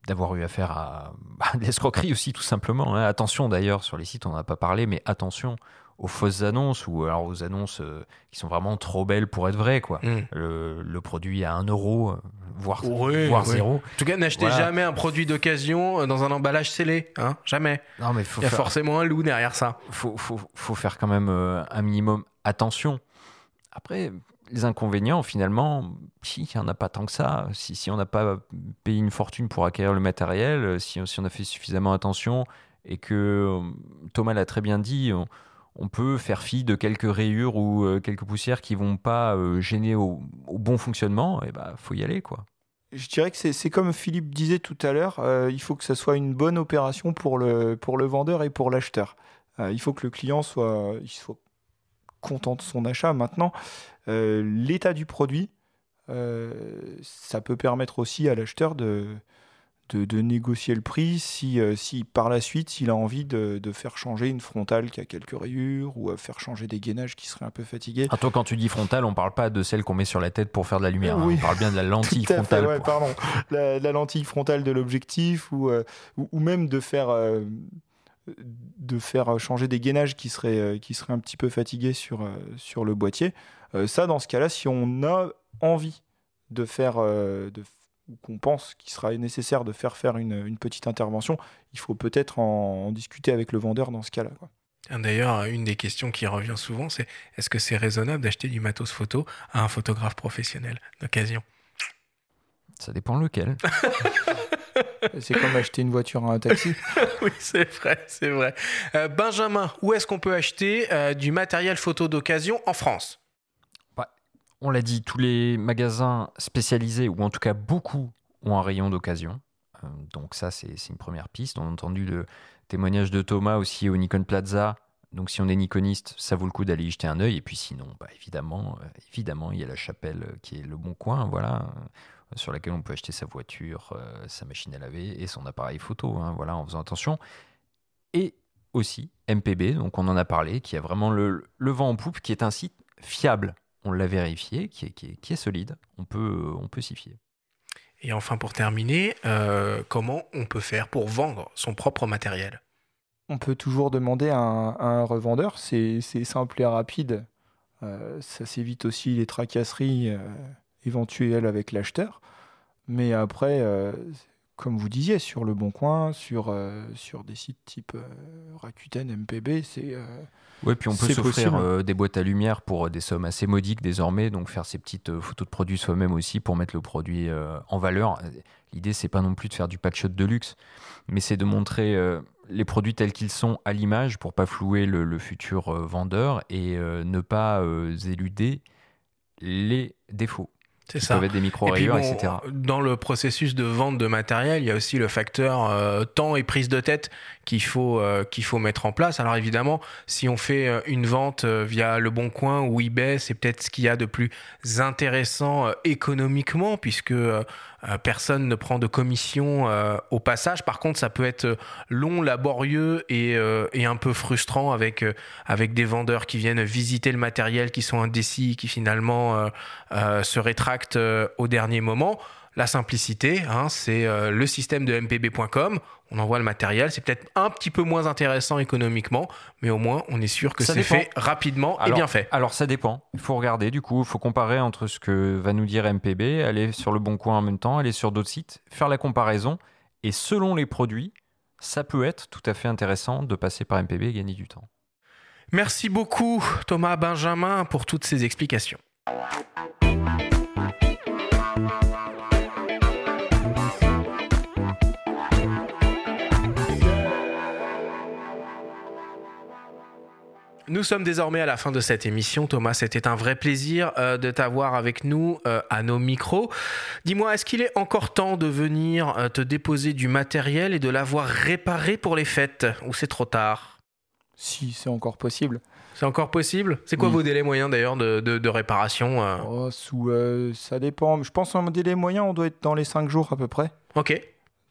d'avoir eu affaire à, à de l'escroquerie aussi, tout simplement. Hein. Attention d'ailleurs, sur les sites, on n'a pas parlé, mais attention aux fausses annonces ou alors aux annonces euh, qui sont vraiment trop belles pour être vraies. Quoi. Mm. Le, produit à 1 euro, voire, voire zéro. En tout cas, n'achetez jamais un produit d'occasion dans un emballage scellé. Hein jamais. Non, mais Il y a forcément un loup derrière ça. Il faut, faut, faut, faire quand même euh, un minimum attention. Après, les inconvénients, finalement, si, il n'y en a pas tant que ça. Si, si on n'a pas payé une fortune pour acquérir le matériel, si, si on a fait suffisamment attention et que euh, Thomas l'a très bien dit, on peut faire fi de quelques rayures ou euh, quelques poussières qui vont pas euh, gêner au, bon fonctionnement, et bah faut y aller quoi. Je dirais que c'est comme Philippe disait tout à l'heure, euh, il faut que ça soit une bonne opération pour le, vendeur et pour l'acheteur. il faut que le client soit, soit content de son achat. Maintenant, l'état du produit, ça peut permettre aussi à l'acheteur de, de, négocier le prix si, euh, si par la suite il a envie de, faire changer une frontale qui a quelques rayures ou à faire changer des gainages qui seraient un peu fatigués. Ah, toi, quand tu dis frontale, on parle pas de celle qu'on met sur la tête pour faire de la lumière. Hein. On parle bien de la lentille frontale. pardon. La, lentille frontale de l'objectif ou, euh, ou, même de faire. Euh, de faire changer des gainages qui seraient, qui seraient un petit peu fatigués sur, sur le boîtier. ça, dans ce cas-là, si on a envie de faire, de qu'on pense qu'il sera nécessaire de faire faire une, petite intervention, il faut peut-être en, discuter avec le vendeur dans ce cas-là. D'ailleurs, une des questions qui revient souvent, c'est est-ce que c'est raisonnable d'acheter du matos photo à un photographe professionnel d'occasion? Ça dépend lequel. c'est comme acheter une voiture à un taxi. oui, c'est vrai, c'est vrai. Euh, Benjamin, où est-ce qu'on peut acheter euh, du matériel photo d'occasion en France? On l'a dit, tous les magasins spécialisés, ou en tout cas beaucoup, ont un rayon d'occasion. Euh, donc ça, c'est une première piste. On a entendu le témoignage de Thomas aussi au Nikon Plaza. Donc si on est nikoniste, ça vaut le coup d'aller y jeter un œil. Et puis sinon, bah, évidemment, euh, évidemment, il y a la chapelle euh, qui est le bon coin, voilà, sur laquelle on peut acheter sa voiture, sa machine à laver et son appareil photo, hein, voilà, en faisant attention. Et aussi MPB, donc on en a parlé, qui a vraiment le, le vent en poupe, qui est un site fiable on l'a vérifié, qui est, solide, on peut, on peut s'y fier. Et enfin, pour terminer, euh, comment on peut faire pour vendre son propre matériel? On peut toujours demander à un, revendeur, c'est simple et rapide. Euh, ça s'évite aussi les tracasseries euh, éventuelles avec l'acheteur. Mais après, comme vous disiez, sur Le Bon Coin, sur, sur des sites type Rakuten, MPB, c'est oui, puis on peut s'offrir euh, des boîtes à lumière pour euh, des sommes assez modiques désormais, donc faire ces petites euh, photos de produits soi-même aussi pour mettre le produit en valeur. L'idée, c'est pas non plus de faire du patch de luxe, mais c'est de montrer les produits tels qu'ils sont à l'image pour pas flouer le, futur vendeur et ne pas éluder les défauts. C'est ça. Peuvent être des micro rayures, etc. Dans le processus de vente de matériel, il y a aussi le facteur temps et prise de tête qu'il faut, euh, qu'il faut mettre en place. Alors évidemment, si on fait euh, une vente euh, via Le Bon Coin ou eBay, c'est peut-être ce qu'il y a de plus intéressant économiquement, puisque personne ne prend de commission au passage. Par contre, ça peut être long, laborieux et, et un peu frustrant avec, avec des vendeurs qui viennent visiter le matériel, qui sont indécis, qui finalement se rétractent au dernier moment. La simplicité, hein, c'est euh, le système de mpb.com. On envoie le matériel. C'est peut-être un petit peu moins intéressant économiquement, mais au moins on est sûr que c'est fait rapidement et bien fait. Alors ça dépend. Il faut regarder. Du coup, il faut comparer entre ce que va nous dire MPB, aller sur le bon coin en même temps, aller sur d'autres sites, faire la comparaison. Et selon les produits, ça peut être tout à fait intéressant de passer par MPB et gagner du temps. Merci beaucoup Thomas Benjamin pour toutes ces explications. Nous sommes désormais à la fin de cette émission. Thomas, c'était un vrai plaisir euh, de t'avoir avec nous euh, à nos micros. Dis-moi, est-ce qu'il est encore temps de venir euh, te déposer du matériel et de l'avoir réparé pour les fêtes Ou c'est trop tard? Si, c'est encore possible. C'est encore possible? C'est quoi vos délais moyens d'ailleurs de, réparation oh, sous, Ça dépend. Je pense qu'en délai moyen, on doit être dans les 5 jours à peu près. Ok.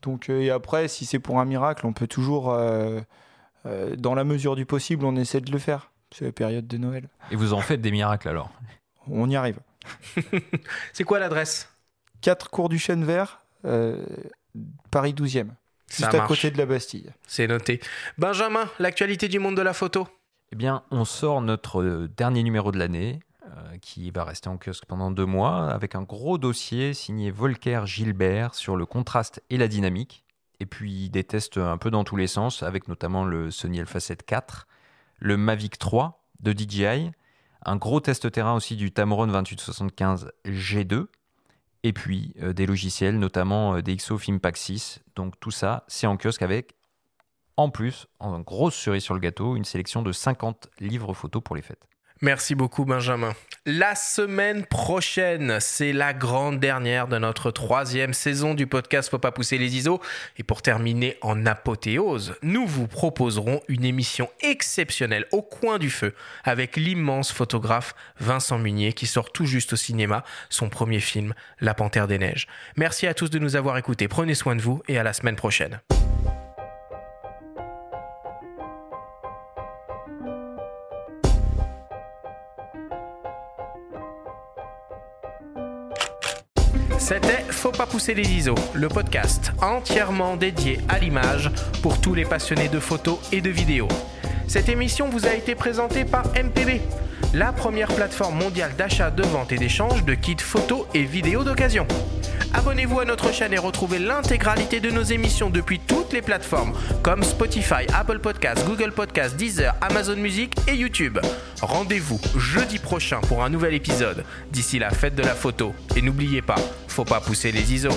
Donc, et après, si c'est pour un miracle, on peut toujours dans la mesure du possible, on essaie de le faire. C'est la période de Noël. Et vous en faites des miracles alors On y arrive. c'est quoi l'adresse? 4 cours du Chêne Vert, euh, Paris 12e. Juste à côté de la Bastille. C'est noté. Benjamin, l'actualité du monde de la photo? Eh bien, on sort notre euh, dernier numéro de l'année, euh, qui va rester en kiosque pendant deux mois, avec un gros dossier signé Volker Gilbert sur le contraste et la dynamique. Et puis des tests un peu dans tous les sens, avec notamment le Sony Alpha 7 IV le Mavic 3 de DJI, un gros test terrain aussi du Tamron 2875 G2, et puis euh, des logiciels, notamment euh, DxO Filmpack 6. Donc tout ça, c'est en kiosque avec, en plus, en grosse cerise sur le gâteau, une sélection de 50 livres photos pour les fêtes. Merci beaucoup Benjamin. la semaine prochaine. C'est la grande dernière de notre troisième saison du podcast Faut pas pousser les ISO. Et pour terminer en apothéose, nous vous proposerons une émission exceptionnelle au coin du feu avec l'immense photographe Vincent Munier qui sort tout juste au cinéma son premier film, La Panthère des Neiges. Merci à tous de nous avoir écoutés. Prenez soin de vous et à la semaine prochaine. C'était Faut pas pousser les ISO, le podcast entièrement dédié à l'image pour tous les passionnés de photos et de vidéos. Cette émission vous a été présentée par MPB, la première plateforme mondiale d'achat, de vente et d'échange de kits photos et vidéos d'occasion. Abonnez-vous à notre chaîne et retrouvez l'intégralité de nos émissions depuis toutes les plateformes comme Spotify, Apple Podcasts, Google Podcasts, Deezer, Amazon Music et YouTube. Rendez-vous jeudi prochain pour un nouvel épisode. D'ici la fête de la photo. Et n'oubliez pas, faut pas pousser les ISO.